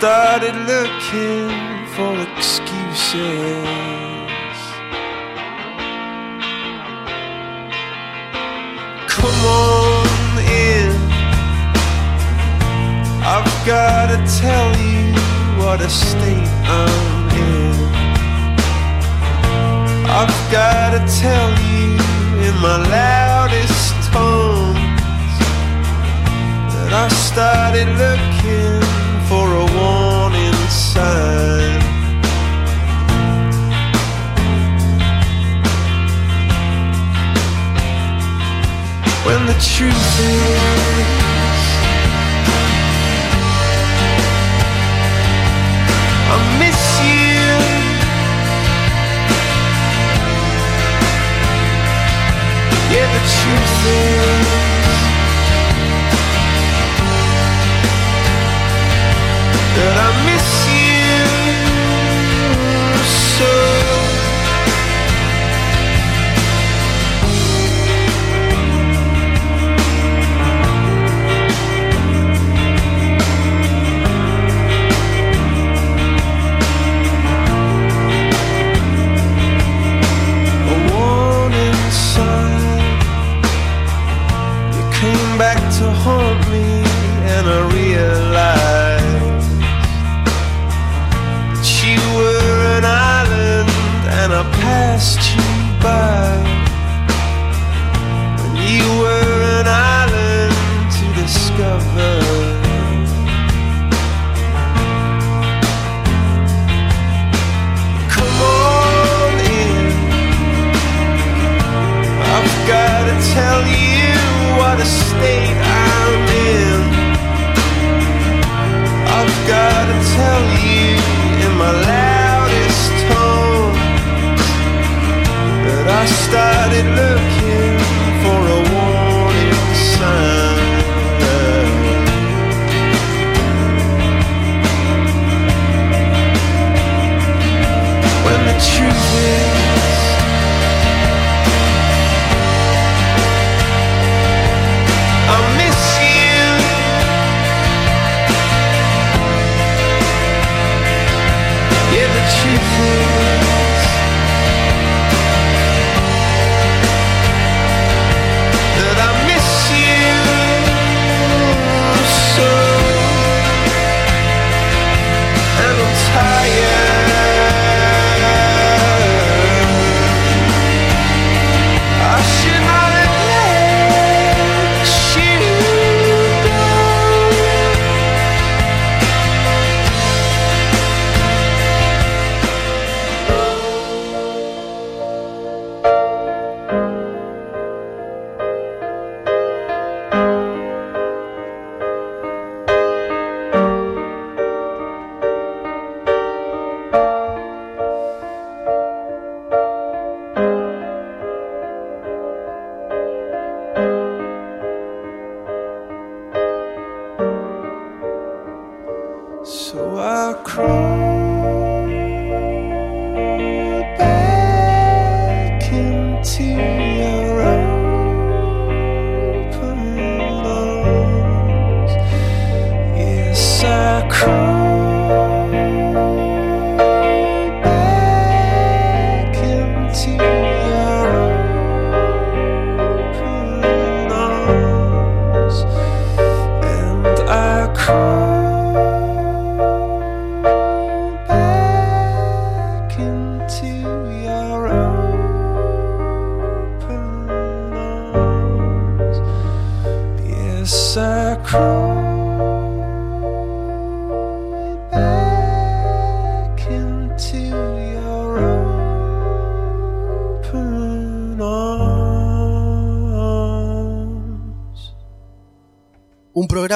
Started looking for excuses. Come on in. I've gotta tell you what a state I'm in. I've gotta tell you in my loudest tones that I started looking When the truth is I miss you. Yeah, the truth is that I miss to haunt me and I realized that you were an island and I passed you by. And you were an island to discover. Come on in. I've gotta tell you what a state gotta tell you in my loudest tone that I started looking for a warning sign. When the truth is,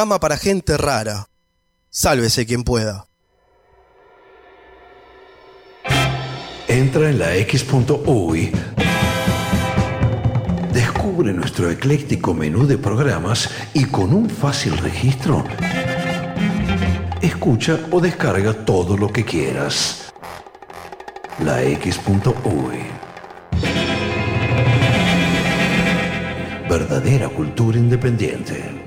para gente rara. Sálvese quien pueda. Entra en la X.UI. Descubre nuestro ecléctico menú de programas y con un fácil registro, escucha o descarga todo lo que quieras. La X.UI. Verdadera cultura independiente.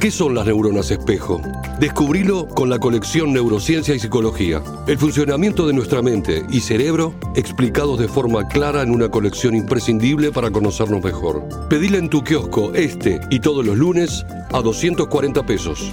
¿Qué son las neuronas espejo? Descubrilo con la colección Neurociencia y Psicología. El funcionamiento de nuestra mente y cerebro explicados de forma clara en una colección imprescindible para conocernos mejor. Pedila en tu kiosco este y todos los lunes a 240 pesos.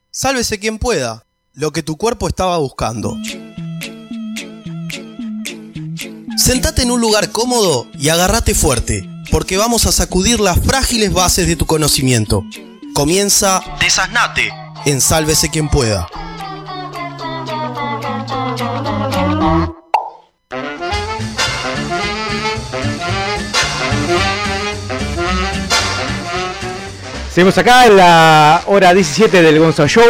Sálvese quien pueda, lo que tu cuerpo estaba buscando. Sentate en un lugar cómodo y agárrate fuerte, porque vamos a sacudir las frágiles bases de tu conocimiento. Comienza Desasnate en Sálvese quien pueda. Seguimos acá en la hora 17 del Gonzo Show.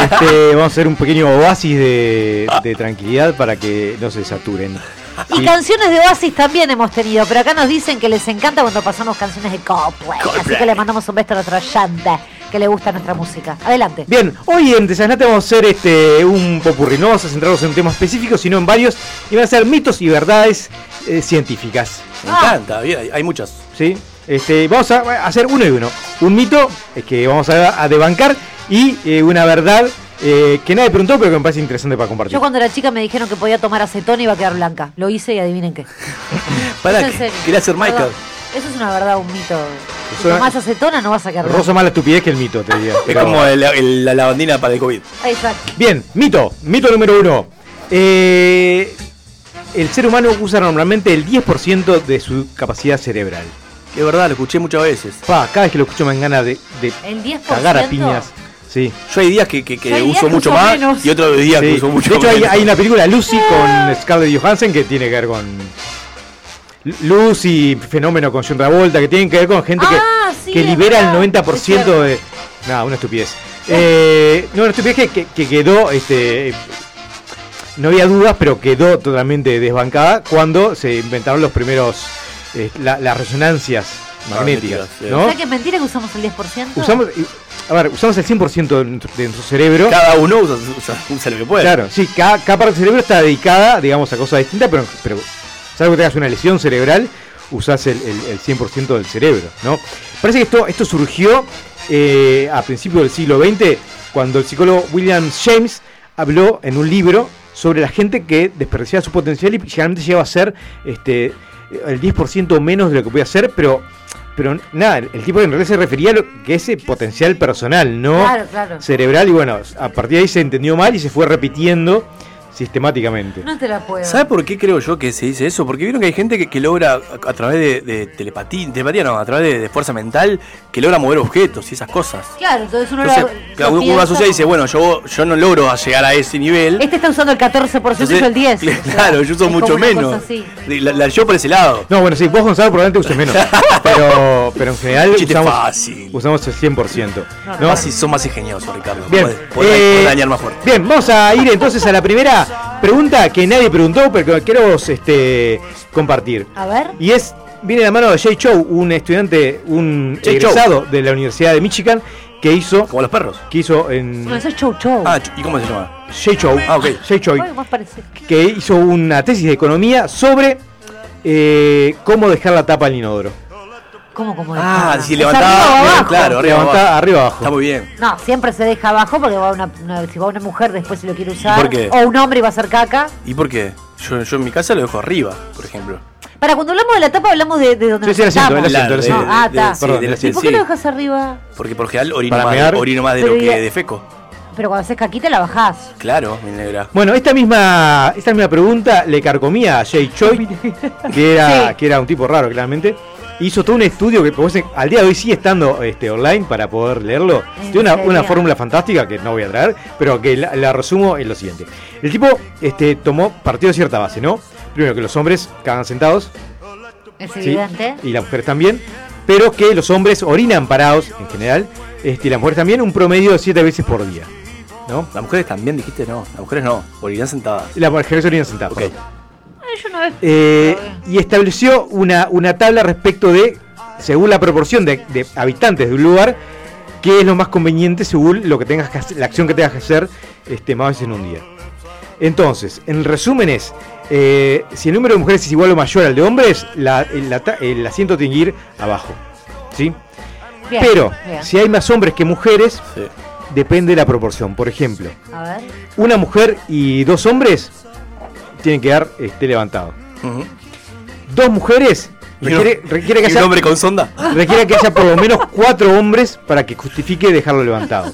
Este, vamos a hacer un pequeño oasis de, de tranquilidad para que no se saturen. Y canciones de Oasis también hemos tenido, pero acá nos dicen que les encanta cuando pasamos canciones de Coldplay. Así que le mandamos un beso a nuestra oyente que le gusta nuestra música. Adelante. Bien, hoy en Desasnate vamos a hacer este, un popurrí. No vamos a centrarnos en un tema específico, sino en varios. Y van a ser mitos y verdades eh, científicas. Me encanta, bien, hay, hay muchas. ¿Sí? Este, vamos a hacer uno y uno. Un mito eh, que vamos a, a debancar y eh, una verdad eh, que nadie preguntó, pero que me parece interesante para compartir. Yo cuando era chica me dijeron que podía tomar acetona y iba a quedar blanca. Lo hice y adivinen qué. Pará, quería ser Michael. Perdón. Eso es una verdad, un mito. Si tomás acetona no vas a quedar blanca. Rosa más la estupidez que el mito, te diría. Es como el- el- la lavandina para el COVID. Exacto. Bien, mito. Mito número uno. Eh, el ser humano usa normalmente el 10% de su capacidad cerebral. Es verdad, lo escuché muchas veces. Pa, cada vez que lo escucho me dan ganas de, de El 10%. cagar a piñas. Sí. Yo hay días que, que- que Yo hay días uso que mucho uso más menos. y otros días que Sí. uso mucho De hecho, hay, menos. hay una película Lucy con Scarlett Johansson que tiene que ver con. Lucy, fenómeno con John Travolta, que tienen que ver con gente que, Ah, sí, que es libera verdad. el 90% de. Nada, una estupidez. Eh, no, una estupidez que, que- que quedó. Este, no había dudas, pero quedó totalmente desbancada cuando se inventaron los primeros. Eh, la- las resonancias magnéticas. Magnéticas, sí. ¿no? O sea que es mentira que usamos el 10%. Usamos, a ver, usamos el 100% de nuestro, de nuestro cerebro. Cada uno usa, usa- usa lo que puede. Claro, sí, cada, cada parte del cerebro está dedicada, digamos, a cosas distintas, pero, pero salvo que tengas una lesión cerebral, usás el, el- el 100% del cerebro, ¿no? Parece que esto, esto surgió eh, a principios del siglo XX, cuando el psicólogo William James habló en un libro sobre la gente que desperdiciaba su potencial y generalmente llegaba a ser este, el 10% menos de lo que podía hacer, pero... Pero nada, el tipo en realidad se refería a lo que ese potencial personal, ¿no? Claro, claro. cerebral y bueno, a partir de ahí se entendió mal y se fue repitiendo sistemáticamente. No te la puedo. ¿Sabes por qué creo yo que se dice eso? Porque vieron que hay gente que, que logra, a, a través de, de telepatía, telepatía no, a través de, de fuerza mental, que logra mover objetos y esas cosas. Claro, entonces uno Entonces, lo, claro, lo uno asocia y dice, bueno, yo, yo no logro llegar a ese nivel. Este está usando el 14% y yo el 10. Claro, yo uso mucho menos. La, la- yo por ese lado. No, bueno, sí, vos Gonzalo probablemente uses menos. pero, pero en general usamos, fácil. usamos el 100%. No, Más si son más ingeniosos, Ricardo. Bien, Podés- podés- eh, podés dañar más fuerte. Bien, vamos a ir entonces a la primera pregunta que nadie preguntó, pero que queremos este, compartir. A ver. Y es, viene de la mano de Jay Chow, un estudiante, un Jay egresado de la Universidad de Michigan, que hizo... Como los perros. Que hizo en... No, eso es Chow Chow. Ah, ¿y cómo se llama? Jay Chow. Ah, ok. Jay Chow. Que hizo una tesis de economía sobre eh, cómo dejar la tapa al inodoro. ¿Cómo, cómo Ah, si ¿Es levantaba. arriba o abajo? Claro, arriba Levantá abajo. arriba abajo. Está muy bien. No, siempre se deja abajo porque va una, una- si va una mujer después si lo quiere usar. por qué? O un hombre y va a hacer caca. ¿Y por qué? Yo, yo en mi casa lo dejo arriba, por ejemplo. Para cuando hablamos de la tapa hablamos de, de donde Sí, nos sí, el asiento, sentamos. el asiento, el asiento. No, ah, de- está. sí, Perdón, del el ¿Y asiento, por qué sí. lo dejas arriba? Porque por general orino Para más, mear. orino más de Pero lo que ya- de feco. Pero cuando haces caquita la bajás. Claro, mi negra. Bueno, esta misma, esta misma pregunta le carcomía a Jay Choi, que era, Sí. que era un tipo raro claramente. Hizo todo un estudio que pues, al día de hoy sigue estando este, online para poder leerlo. ¿En Tiene una, fórmula fantástica que no voy a traer, pero que la, la resumo en lo siguiente. El tipo este, tomó partido de cierta base, ¿no? Primero que los hombres cagan sentados, Es ¿sí? evidente. y las mujeres también, pero que los hombres orinan parados en general, este, y las mujeres también un promedio de 7 veces por día. ¿No? Las mujeres también dijiste no. Las mujeres no, irían sentadas. Las mujeres orinan sentadas. Ok. yo Eh, y estableció una, una tabla respecto de, según la proporción de, de habitantes de un lugar, qué es lo más conveniente según lo que tengas que hacer, la acción que tengas que hacer este, más veces en un día. Entonces, en resumen es, eh, si el número de mujeres es igual o mayor al de hombres, la- el, la ta- el asiento tiene que ir abajo. ¿Sí? Bien, Pero, bien. si hay más hombres que mujeres, depende de la proporción. Por ejemplo, A ver. una mujer y dos hombres tienen que quedar este, levantados. Dos mujeres requiere, requiere que y un haya, hombre con sonda. requiere que haya por lo menos cuatro hombres para que justifique dejarlo levantado.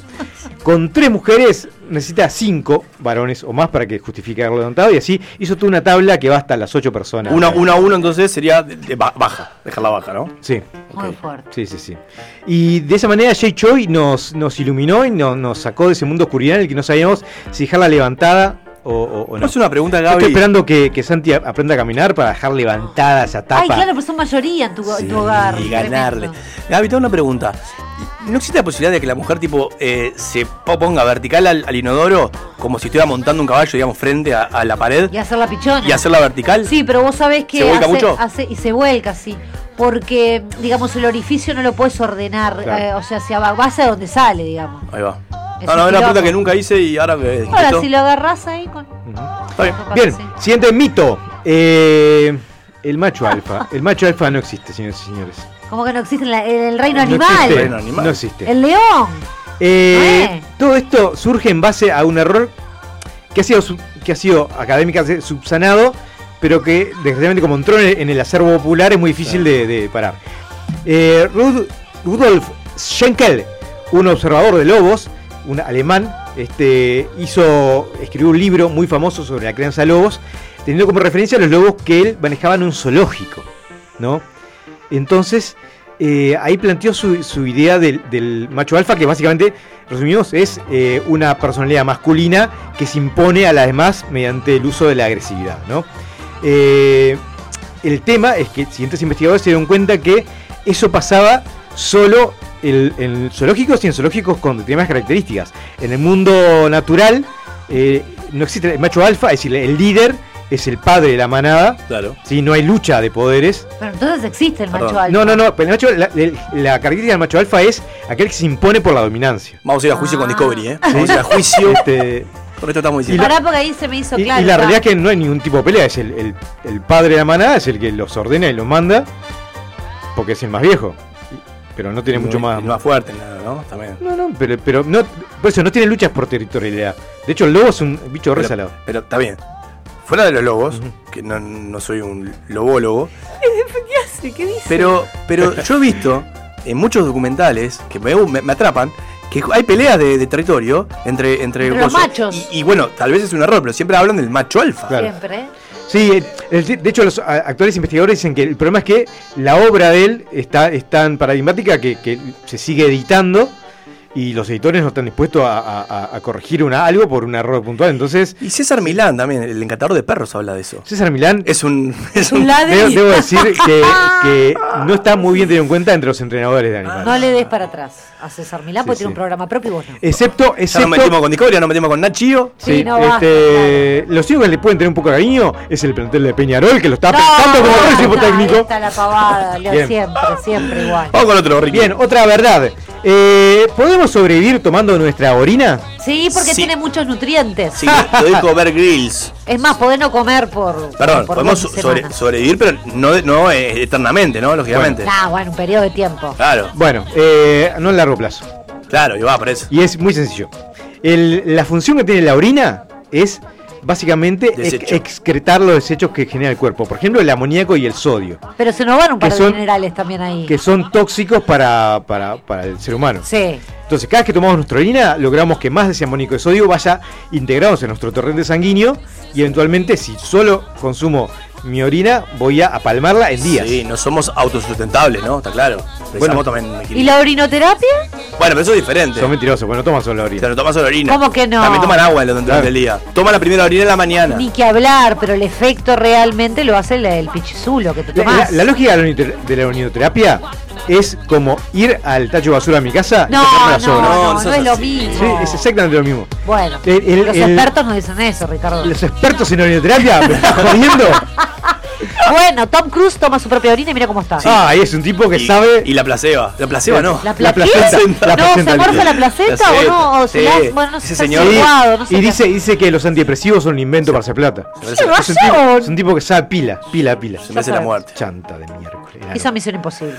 Con tres mujeres necesita cinco varones o más para que justifique dejarlo levantado y así hizo toda una tabla que va hasta las ocho personas. Uno, uno a uno entonces sería de- de ba- baja, dejarla baja, ¿no? Sí. Muy fuerte. Sí, sí, sí. Y de esa manera Jay Choi nos, nos iluminó y no- nos sacó de ese mundo oscuridad en el que no sabíamos si dejarla levantada o, o- o no. Es una pregunta, Gaby. Estoy esperando que, que Santi a- aprenda a caminar para dejar levantada esa tapa. Ay, claro, pero son mayoría en tu, tu hogar. Y ganarle. Tremendo. Gaby, tengo una pregunta. ¿No existe la posibilidad de que la mujer tipo eh, se po- ponga vertical al, al inodoro como si estuviera montando un caballo, digamos, frente a, a la pared Y hacer la pichona. y hacerla vertical? Sí, pero vos sabés que ¿Se vuelca hace- mucho? hace- y se vuelca, sí. Porque, digamos, el orificio no lo puedes ordenar. Claro. eh, o sea, se va, va hacia donde sale, digamos. Ahí va. Es No, no, una que nunca hice y ahora me Ahora, si lo agarrás ahí con. Está bien. Bien, siguiente mito. Eh, el macho alfa. El macho alfa no existe, señores y señores. Como que no existe la- el reino No animal. existe, No existe. El león. Eh, ¿Eh? Todo esto surge en base a un error que ha sido, que ha sido académicamente subsanado, pero que desgraciadamente como entró en el, en el acervo popular es muy difícil de, de parar. Eh, Rud- Rudolf Schenkel, un observador de lobos, un alemán, este, hizo, escribió un libro muy famoso sobre la crianza de lobos, teniendo como referencia a los lobos que él manejaba en un zoológico, ¿no? Entonces, eh, ahí planteó su, idea del, macho alfa, que básicamente, resumimos, es eh, una personalidad masculina que se impone a las demás mediante el uso de la agresividad, ¿no? Eh, el tema es que siguientes investigadores se dieron cuenta que eso pasaba solo en, en zoológicos y en zoológicos con determinadas características. En el mundo natural no existe el macho alfa, es decir, el líder es el padre de la manada. Claro. ¿sí? No hay lucha de poderes. Pero entonces existe el macho Perdón. alfa. No, no, no. pero el macho- la, el- la característica del macho alfa es aquel que se impone por la dominancia. Vamos a ir a juicio con Discovery, ¿eh? Vamos a ir a juicio. Este, Con esto estamos diciendo. Pará, porque ahí se me hizo y, claro. y la realidad es que no hay ningún tipo de pelea. Es el, el- el padre de la manada, es el que los ordena y los manda. Porque es el más viejo. Pero no tiene mucho más. Más fuerte, nada, ¿no? También. No, no, pero, pero no, por eso no tiene luchas por territorialidad. De hecho, el lobo es un bicho Pero, resalado. pero está bien. Fuera de los lobos, que no, no soy un lobólogo, ¿Qué hace? ¿Qué dice? pero, pero yo he visto en muchos documentales que me, me- me atrapan que hay peleas de, de territorio entre, entre, Entre los machos. Y, y bueno, tal vez es un error, pero siempre hablan del macho alfa. Siempre. Sí, de hecho los actuales investigadores dicen que el problema es que la obra de él está es tan paradigmática que, que se sigue editando y los editores no están dispuestos a, a- a- a corregir una, algo por un error puntual. Entonces, Y César Milán también, el encantador de perros, habla de eso. César Milán Es un. Es un debo, debo decir que, que no está muy bien tenido en cuenta entre los entrenadores de animales. No le des para atrás a César Milán porque Sí, tiene sí. un programa propio y vos no. Excepto, Ya nos excepto metimos con Discovery, ya nos metimos con Nachio. Sí, no basta, este, los únicos que le pueden tener un poco de cariño es el plantel de Peñarol, que lo está No, pensando como ahí técnico. está la pavada, Leo, siempre, siempre igual. Vamos con otro, Ricky. Bien, otra verdad. Eh, ¿Podemos sobrevivir tomando nuestra orina? Sí, porque Sí. tiene muchos nutrientes. Sí, lo dijo Bear Grylls. Es más, podés no comer por. Perdón, por podemos sobre- sobrevivir, pero no, no eh, eternamente, ¿no? Lógicamente. Nah, bueno, un periodo de tiempo. Claro, Bueno, eh, no a largo plazo. claro, y va, por eso. Y es muy sencillo. El- la función que tiene la orina es básicamente ex- excretar los desechos que genera el cuerpo. Por ejemplo, el amoníaco y el sodio, Pero se nos van un par de son- minerales también ahí. que son tóxicos para, para- para el ser humano. Sí. Entonces, cada vez que tomamos nuestra orina, logramos que más de ese amoníaco y sodio vaya integrados en nuestro torrente sanguíneo y eventualmente, si solo consumo mi orina, voy a apalmarla en días. Sí, no somos autosustentables, ¿no? Está claro. Necesitamos también ¿Y la orinoterapia? Bueno, pero eso es diferente. Son mentirosos, bueno, toman solo la O orina. sea, no toman solo orina. ¿Cómo que no? También toman agua durante Claro. el día. Toma la primera orina en la mañana. Ni que hablar, pero el efecto realmente lo hace el, el pichizulo que te La, tomás. la- la lógica de la, orinoter- de la orinoterapia es como ir al tacho de basura a mi casa y No, la no, sobra. no, no, es lo mismo. Sí, es exactamente lo mismo. Bueno, El- el- los el- expertos nos dicen eso, Ricardo. Los expertos en orinoterapia, ¿me estás jodiendo? Bueno, Tom Cruise toma su propia orina y mira cómo está. Ah, ahí es un tipo que sabe. Y la placeba. La placeba no. ¿La, pla- placenta. ¿qué? La no, ¿se placenta. morfa la placenta o no? O se Sí. la- bueno, no sé señor- situado, no sé y dice, dice que los antidepresivos son un invento para hacer plata. ¡Qué Es un, tipo, razón! es un tipo que sabe pila, pila, pila. Se merece la muerte. Chanta de miércoles. Esa misión imposible.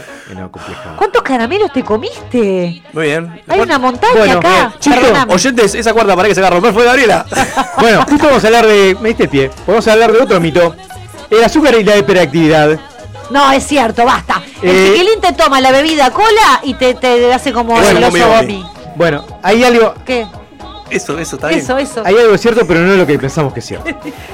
¿Cuántos caramelos te comiste? Muy bien. Hay una montaña Bueno, acá. Perdóname. Oyentes, esa cuarta pared que se va a romper fue Gabriela. Bueno, justo vamos a hablar de. Me diste el pie. Vamos a hablar de otro mito. El azúcar y la hiperactividad. No, es cierto, basta. El Eh, chiquilín te toma la bebida cola y te, te hace como Bueno, el oso gomi. Bueno, hay algo. ¿Qué? Eso, eso está bien. Eso, eso. Hay algo cierto, pero no es lo que pensamos que es cierto.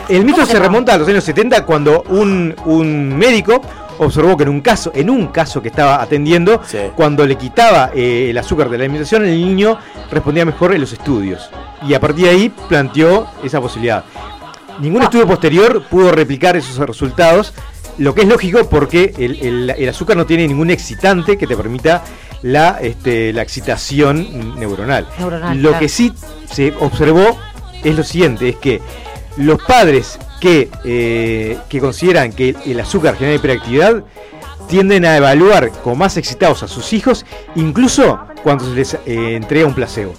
El mito ¿Cómo que se no? remonta a los años 70 cuando un, un médico observó que en un caso, en un caso que estaba atendiendo, Sí. cuando le quitaba eh, el azúcar de la alimentación, el niño respondía mejor en los estudios. Y a partir de ahí planteó esa posibilidad. Ningún estudio posterior pudo replicar esos resultados, lo que es lógico porque el, el- el azúcar no tiene ningún excitante que te permita la, este, la excitación neuronal. Neuronal, lo claro. que sí se observó es lo siguiente, es que los padres que, eh, que consideran que el azúcar genera hiperactividad tienden a evaluar como más excitados a sus hijos, incluso cuando se les eh, entrega un placebo.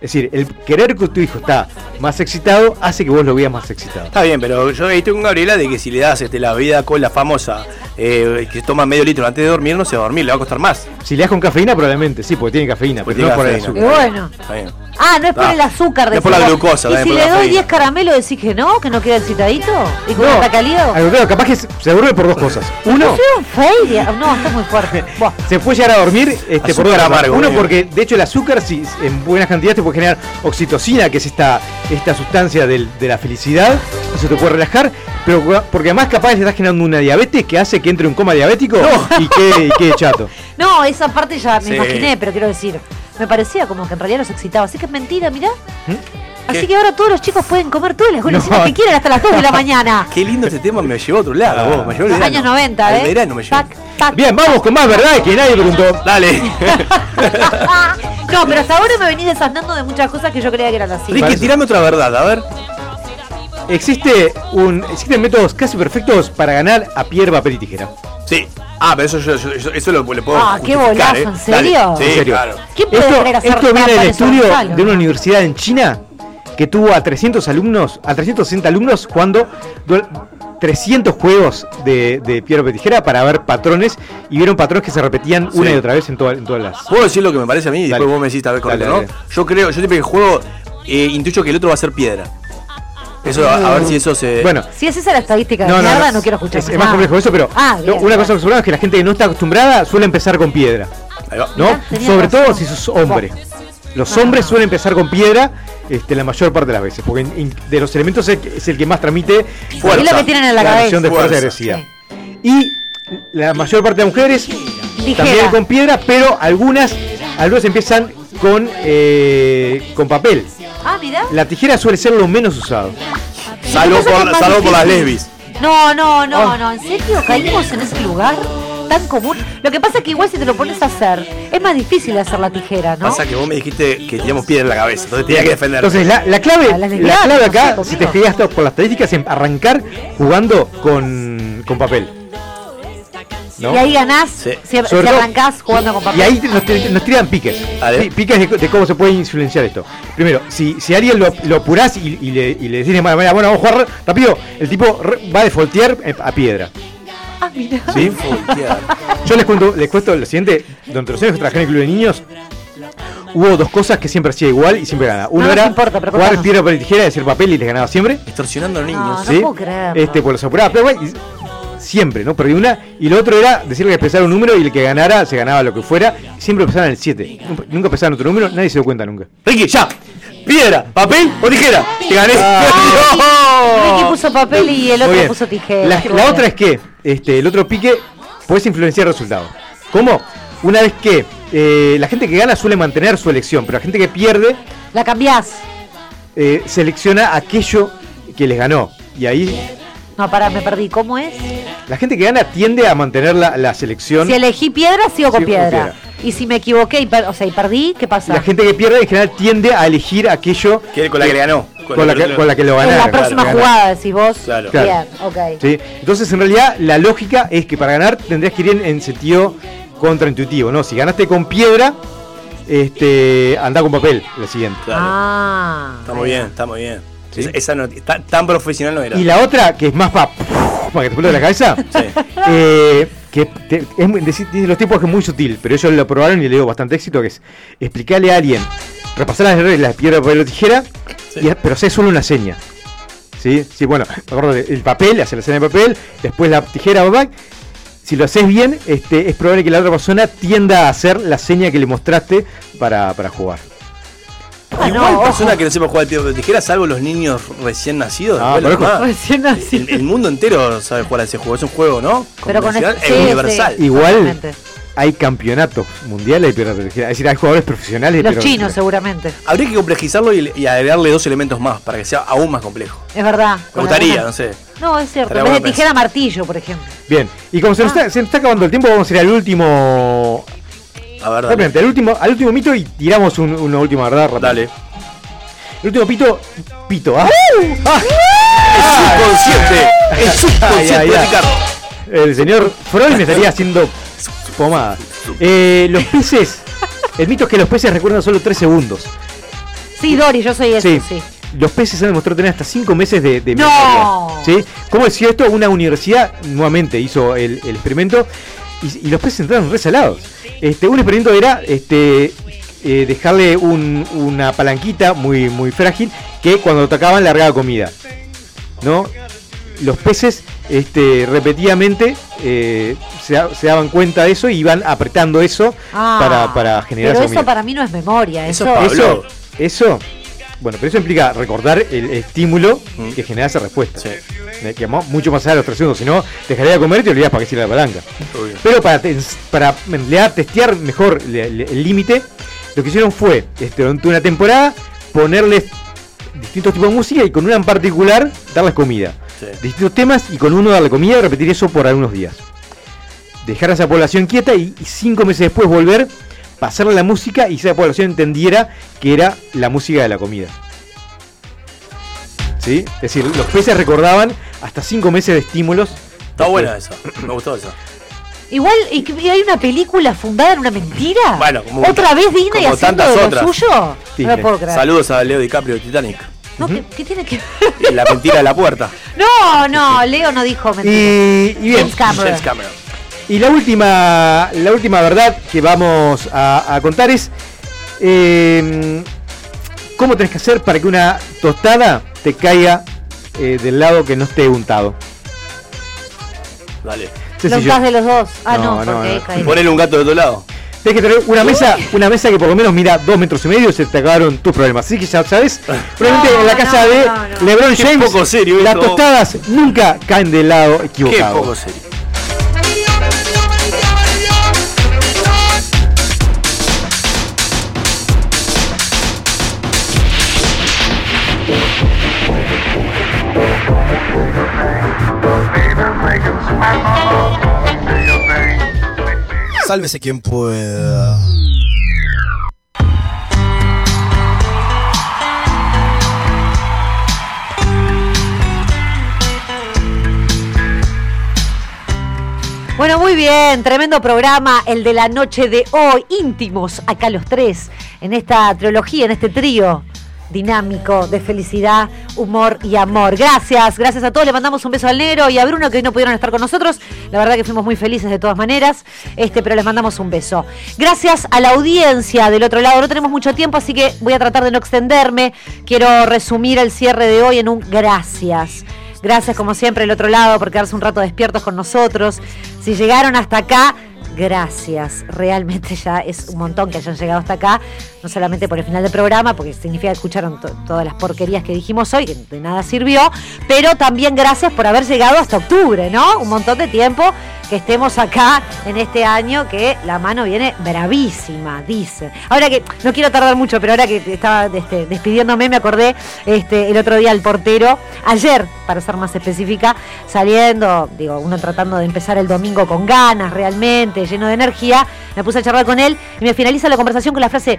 Es decir, el querer que tu hijo está más excitado hace que vos lo veas más excitado. Está bien, pero yo ahí tengo con Gabriela de que si le das este, la bebida con la famosa eh, que toma medio litro antes de dormir, no se va a dormir, le va a costar más. Si le das con cafeína, probablemente sí, porque tiene cafeína, Porque pero no por tiene el cafeína. azúcar. Y bueno. Está bien. Ah, no es por Ah, el azúcar. no es por la glucosa, ¿Y si le doy cafeína. 10 caramelos decís que no? ¿Que no queda excitadito? ¿Y con No, contrario, capaz que se aburre por dos cosas. Uno. No, está muy fuerte. Buah. se puede llegar a dormir este, por dos amargo, Uno, porque de hecho el azúcar, si en buenas cantidades, te puede generar oxitocina, que es esta, esta sustancia del- de la felicidad. Eso te puede relajar. Pero porque además, capaz le estás generando una diabetes que hace que entre en un coma diabético y, quede, y quede chato. No, esa parte ya me Sí. imaginé, pero quiero decir, me parecía como que en realidad los excitaba. Así que es mentira, mirá. Así ¿Qué? que ahora todos los chicos pueden comer todas las golosinas No. que quieran hasta las 2 de la mañana. Qué lindo este tema, me llevó a otro lado, vos, me llevó. Años 90, Al ¿eh? verano me llevó. Tac, tac. Bien, vamos con más verdad que nadie preguntó. Dale. No, pero hasta ahora me venís desasnando de muchas cosas que yo creía que eran así. Ricky, tirame otra verdad, a ver. Existe un, existen métodos casi perfectos para ganar a piedra, papel y tijera. Sí. Ah, pero eso, yo- yo- eso, eso lo, le puedo Ah, qué justificar, bolazo, ¿eh? ¿en serio? Dale. Sí, En serio. claro. ¿Quién puede Esto, querer hacer esto viene del estudio de una universidad en China que tuvo a 300 alumnos, a 360 alumnos cuando 300 juegos de, de piedra, papel y tijera para ver patrones y vieron patrones que se repetían Sí. una y otra vez en, toda- en todas las. ¿Puedo decir lo que me parece a mí? Y Dale. después vos me decís, a ver, correcto, Dale, ¿no? dale. Yo creo, yo siempre que juego, eh, intuyo que el otro va a ser piedra. Eso, a, a ver si eso se. Bueno, Si es esa la estadística de No, no, mierda, no, no, quiero escuchar es, es más complejo eso, pero Ah, bien, una bien. cosa que es que la gente que no está acostumbrada suele empezar con piedra. ¿No? Mirá, Sobre razón. todo si sos hombre. Los Ah. hombres suelen empezar con piedra este, la mayor parte de las veces, porque en- en- de los elementos es, el que- es el que más transmite Es lo que tienen en la cabeza. noción de fuerza y Fuerza. la mayor parte de las mujeres Ligera. también con piedra, pero algunas, algunas empiezan con, eh, con papel. Ah, mirá. La tijera suele ser lo menos usado. Salvo por, salvo por las lesbis. No, no, no, no. ¿En serio caímos en ese lugar tan común? Lo que pasa es que igual si te lo pones a hacer, es más difícil hacer la tijera, ¿no? Pasa que vos me dijiste que teníamos piedra en la cabeza, entonces tenía que defender. Entonces, la, la clave, A las la clave no acá, sé, si te conmigo. fijas por las estadísticas, es arrancar jugando con, con papel. ¿No? Y ahí ganás Sí. si, Sobre arrancás jugando con papel. Y ahí nos, nos tiran piques. Piques de, de cómo se puede influenciar esto. Primero, si, si a alguien lo, lo apurás y, y le, y le decís de mala manera, bueno, vamos a jugar rápido, el tipo va a defaultear eh, a piedra. Ah, mira. ¿Sí? Yo les cuento, les cuento lo siguiente, durante los años que trabajé en el club de niños, hubo dos cosas que siempre hacía igual y siempre ganaba. Uno No era importa, pero jugar piedra, papel y tijera, decir papel y les ganaba siempre. Extorsionando a los niños. no ¿sí? puedo creerlo. Este, pues los apuraba, pero bueno, y siempre, ¿no? Perdí una. Y lo otro era decirle que empezara un número y el que ganara se ganaba lo que fuera. Siempre empezaban en el 7. Nunca- empezaban otro número, nadie se dio cuenta nunca. Ricky, ya. Piedra, papel o tijera. Te gané. Ricky puso papel y el otro puso tijera. La, otra es que este, el otro pique puedes influenciar el resultado. ¿Cómo? Una vez que eh, la gente que gana suele mantener su elección, pero la gente que pierde La cambiás. eh, selecciona aquello que les ganó. Y ahí No, pará, me perdí. ¿Cómo es? La gente que gana tiende a mantener la, la selección. Si elegí piedra, sigo con Sigo con piedra. piedra. Y si me equivoqué y, per- o sea, y perdí, ¿qué pasa? La gente que pierde en general tiende a elegir aquello Que con la que le ganó. con, la, que, con la que lo en ganaron. la próxima Claro, jugada, decís vos. Claro. Claro. Bien, ok. ¿sí? Entonces, en realidad, la lógica es que para ganar tendrías que ir en, en sentido contraintuitivo, ¿no? Si ganaste con piedra, este, anda con papel, la siguiente. Ah. Está muy bien, está muy bien. Esa, esa no, ta- tan profesional no era. Y la otra, que es más para para que te explote la cabeza, eh, que te- es, de, los tipos que es muy sutil, pero ellos lo probaron y le dio bastante éxito, que es explicarle a alguien, repasar las reglas, piedra, papel o tijera, y- pero hacer solo una seña. ¿Sí? Sí, bueno, me acuerdo del papel, hacer la seña de papel, después la tijera o back. Si lo haces bien, este, es probable que la otra persona tienda a hacer la seña que le mostraste para, para jugar. Igual persona que no sepa jugar al piedra, tijera, salvo los niños recién nacidos. Ah. Recién nacidos. El, el mundo entero sabe jugar a ese juego. Es un juego, ¿no? Pero con Convencional ese- e sí, universal. sí. Igual hay campeonatos mundiales de piedra tijera. Es decir, hay jugadores profesionales de Los piedra, chinos, seguramente. Habría que complejizarlo y, y agregarle dos elementos más para que sea aún más complejo. Es verdad. Me gustaría, alguna- no sé. No, es cierto. En vez de tijera, martillo, por ejemplo. Bien, y como se, Ah. nos está, se nos está acabando el tiempo, vamos a ir al último. A ver, dale. Al último, al último mito y tiramos un- una última verdad. rápido. Dale. El último pito. Pito. ¡Ah! ¡Ah! subconsciente. El Ay, subconsciente ay, ay. Ricardo. El señor Freud me estaría haciendo pomada. Eh, los peces. El mito es que los peces recuerdan solo 3 segundos. Sí, Dori, yo soy eso, Sí. sí. Los peces han demostrado tener hasta 5 meses de, de ¡No! memoria. ¿Sí? ¿Cómo decía esto? Una universidad nuevamente hizo el, el experimento y, y los peces entraron resalados. Este, un experimento era este, eh, dejarle un- una palanquita muy, muy frágil que cuando tocaban largaba comida. ¿No? Los peces este, repetidamente eh, se, da- se daban cuenta de eso y iban apretando eso Ah, para, para generar Pero esa eso comida. para mí no es memoria. Eso, Eso, eso, bueno, pero eso implica recordar el estímulo que genera esa respuesta. Eh, Que mucho más allá de los tres segundos, si no, dejaría de comer y te olvidas para qué sirve la palanca. Pero para, para en realidad testear mejor el límite, lo que hicieron fue, este, durante una temporada, ponerles distintos tipos de música y con una en particular darles comida. Distintos temas y con uno darle comida y repetir eso por algunos días. Dejar a esa población quieta y, y cinco meses después volver, pasarle la música y esa población entendiera que era la música de la comida. ¿Sí? Es decir, los peces recordaban hasta cinco meses de estímulos. Está buena esa. Me gustó esa. Igual, ¿y que- hay una película fundada en una mentira? Bueno, como- ¿Otra vez Disney como haciendo tantas de lo otras. suyo? No lo puedo creer. Saludos a Leo DiCaprio de Titanic. No, ¿qué, qué tiene que Y la mentira de la puerta. No, no, Leo no dijo mentira. Y, y bien, James Cameron. James Cameron. Y la última, la última verdad que vamos a, a contar es eh, cómo tenés que hacer para que una tostada te caiga eh, del lado que no esté untado. Dale. Los Sencillo. gas de los dos. Ah, no, No, no, porque no. Ponele un gato de otro lado. Tenés que tener una mesa, una mesa que por lo menos mira dos metros y medio se te acabaron tus problemas. Así que ya sabes, probablemente en la casa de LeBron Qué James, poco serio las esto. tostadas nunca caen del lado Qué equivocado. poco serio. Sálvese quien pueda. Bueno, muy bien, tremendo programa, el de la noche de hoy, íntimos, acá los tres, en esta trilogía, en este trío dinámico de felicidad, humor y amor. Gracias, gracias a todos, le mandamos un beso al negro y a Bruno que hoy no pudieron estar con nosotros. La verdad que fuimos muy felices de todas maneras, este, pero les mandamos un beso. Gracias a la audiencia del otro lado, no tenemos mucho tiempo, así que voy a tratar de no extenderme. Quiero resumir el cierre de hoy en un gracias. Gracias como siempre el otro lado por quedarse un rato despiertos con nosotros. Si llegaron hasta acá, gracias. Realmente ya es un montón que hayan llegado hasta acá. No solamente por el final del programa, porque significa que escucharon to- todas las porquerías que dijimos hoy, que de nada sirvió. Pero también gracias por haber llegado hasta octubre, ¿no? Un montón de tiempo que estemos acá en este año que la mano viene bravísima, dice. Ahora que no quiero tardar mucho, pero ahora que estaba este, despidiéndome me acordé este, el otro día el portero, ayer, para ser más específica, saliendo, digo, uno tratando de empezar el domingo con ganas realmente, lleno de energía, me puse a charlar con él y me finaliza la conversación con la frase,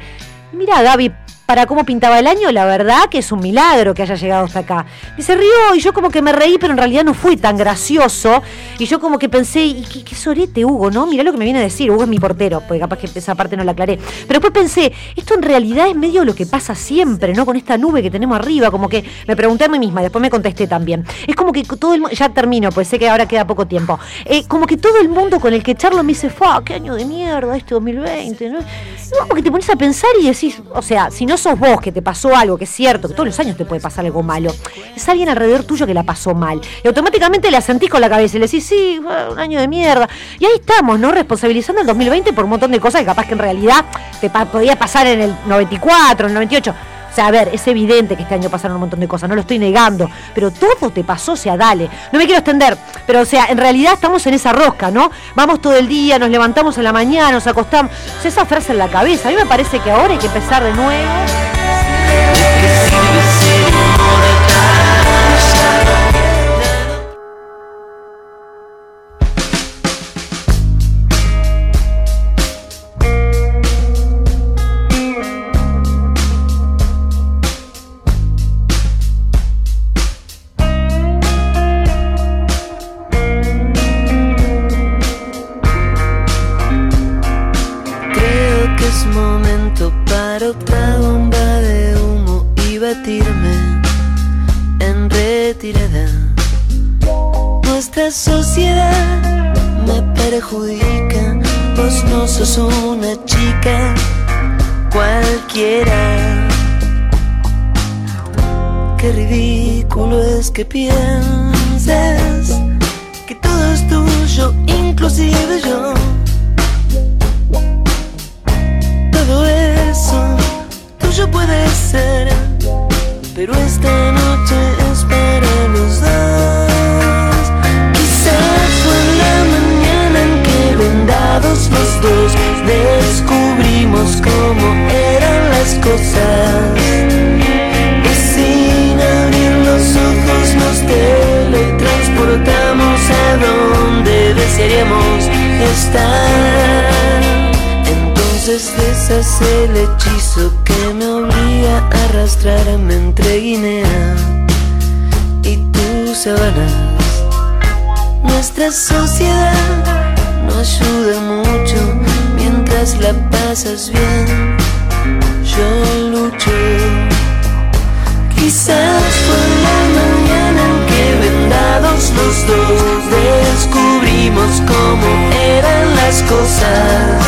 mira Gaby, para cómo pintaba el año, la verdad que es un milagro que haya llegado hasta acá. Y se rió y yo como que me reí, pero en realidad no fue tan gracioso. Y yo como que pensé, y qué, sorete Hugo, ¿no? Mirá lo que me viene a decir, Hugo es mi portero, porque capaz que esa parte no la aclaré. Pero después pensé, esto en realidad es medio lo que pasa siempre, ¿no? Con esta nube que tenemos arriba, como que me pregunté a mí misma, después me contesté también. Es como que todo el mundo, ya termino, pues sé que ahora queda poco tiempo. Eh, como que todo el mundo con el que charlo me dice, fa, qué año de mierda este 2020, ¿no? Y como que te pones a pensar y decís, o sea, si no sos vos que te pasó algo, que es cierto, que todos los años te puede pasar algo malo, es alguien alrededor tuyo que la pasó mal. Y automáticamente la sentís con la cabeza y le decís, sí, un año de mierda. Y ahí estamos, ¿no? Responsabilizando el 2020 por un montón de cosas que capaz que en realidad te podía pasar en el 94, en el 98. O sea, a ver, es evidente que este año pasaron un montón de cosas, no lo estoy negando, pero todo te pasó, o sea, dale. No me quiero extender, pero o sea, en realidad estamos en esa rosca, ¿no? Vamos todo el día, nos levantamos en la mañana, nos acostamos. O esa frase en la cabeza. A mí me parece que ahora hay que empezar de nuevo. disappear. Donde desearíamos estar. Entonces deshace el hechizo que me obliga a arrastrarme entre Guinea y tus sabanas. Nuestra sociedad no ayuda mucho mientras la pasas bien. Yo lucho. Quizás fue la mañana en que vendados los dos descubrimos cómo eran las cosas.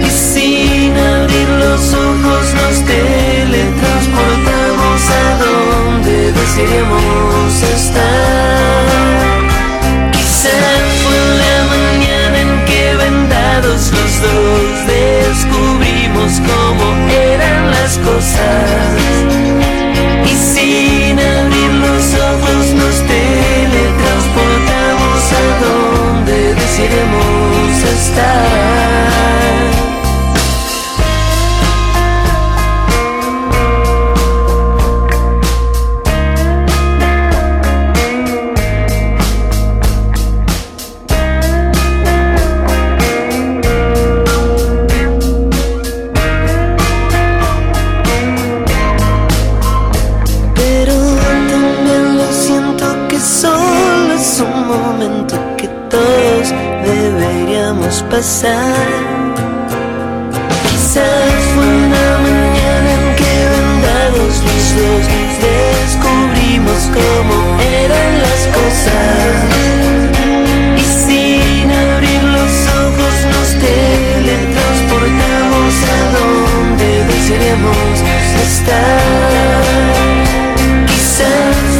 Y sin abrir los ojos nos teletransportamos a donde desearíamos estar. Quizás fue la mañana en que vendados los dos descubrimos cómo eran las cosas. the Quizás fue una mañana en que vendados los dos descubrimos cómo eran las cosas. Y sin abrir los ojos nos teletransportamos a donde deseamos estar. Quizás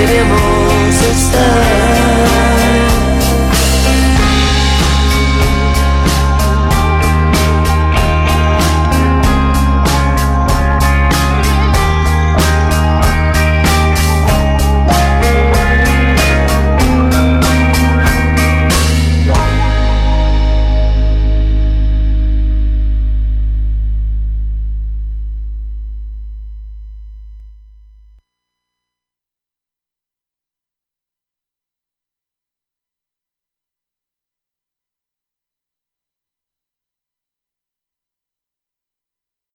seremos estar.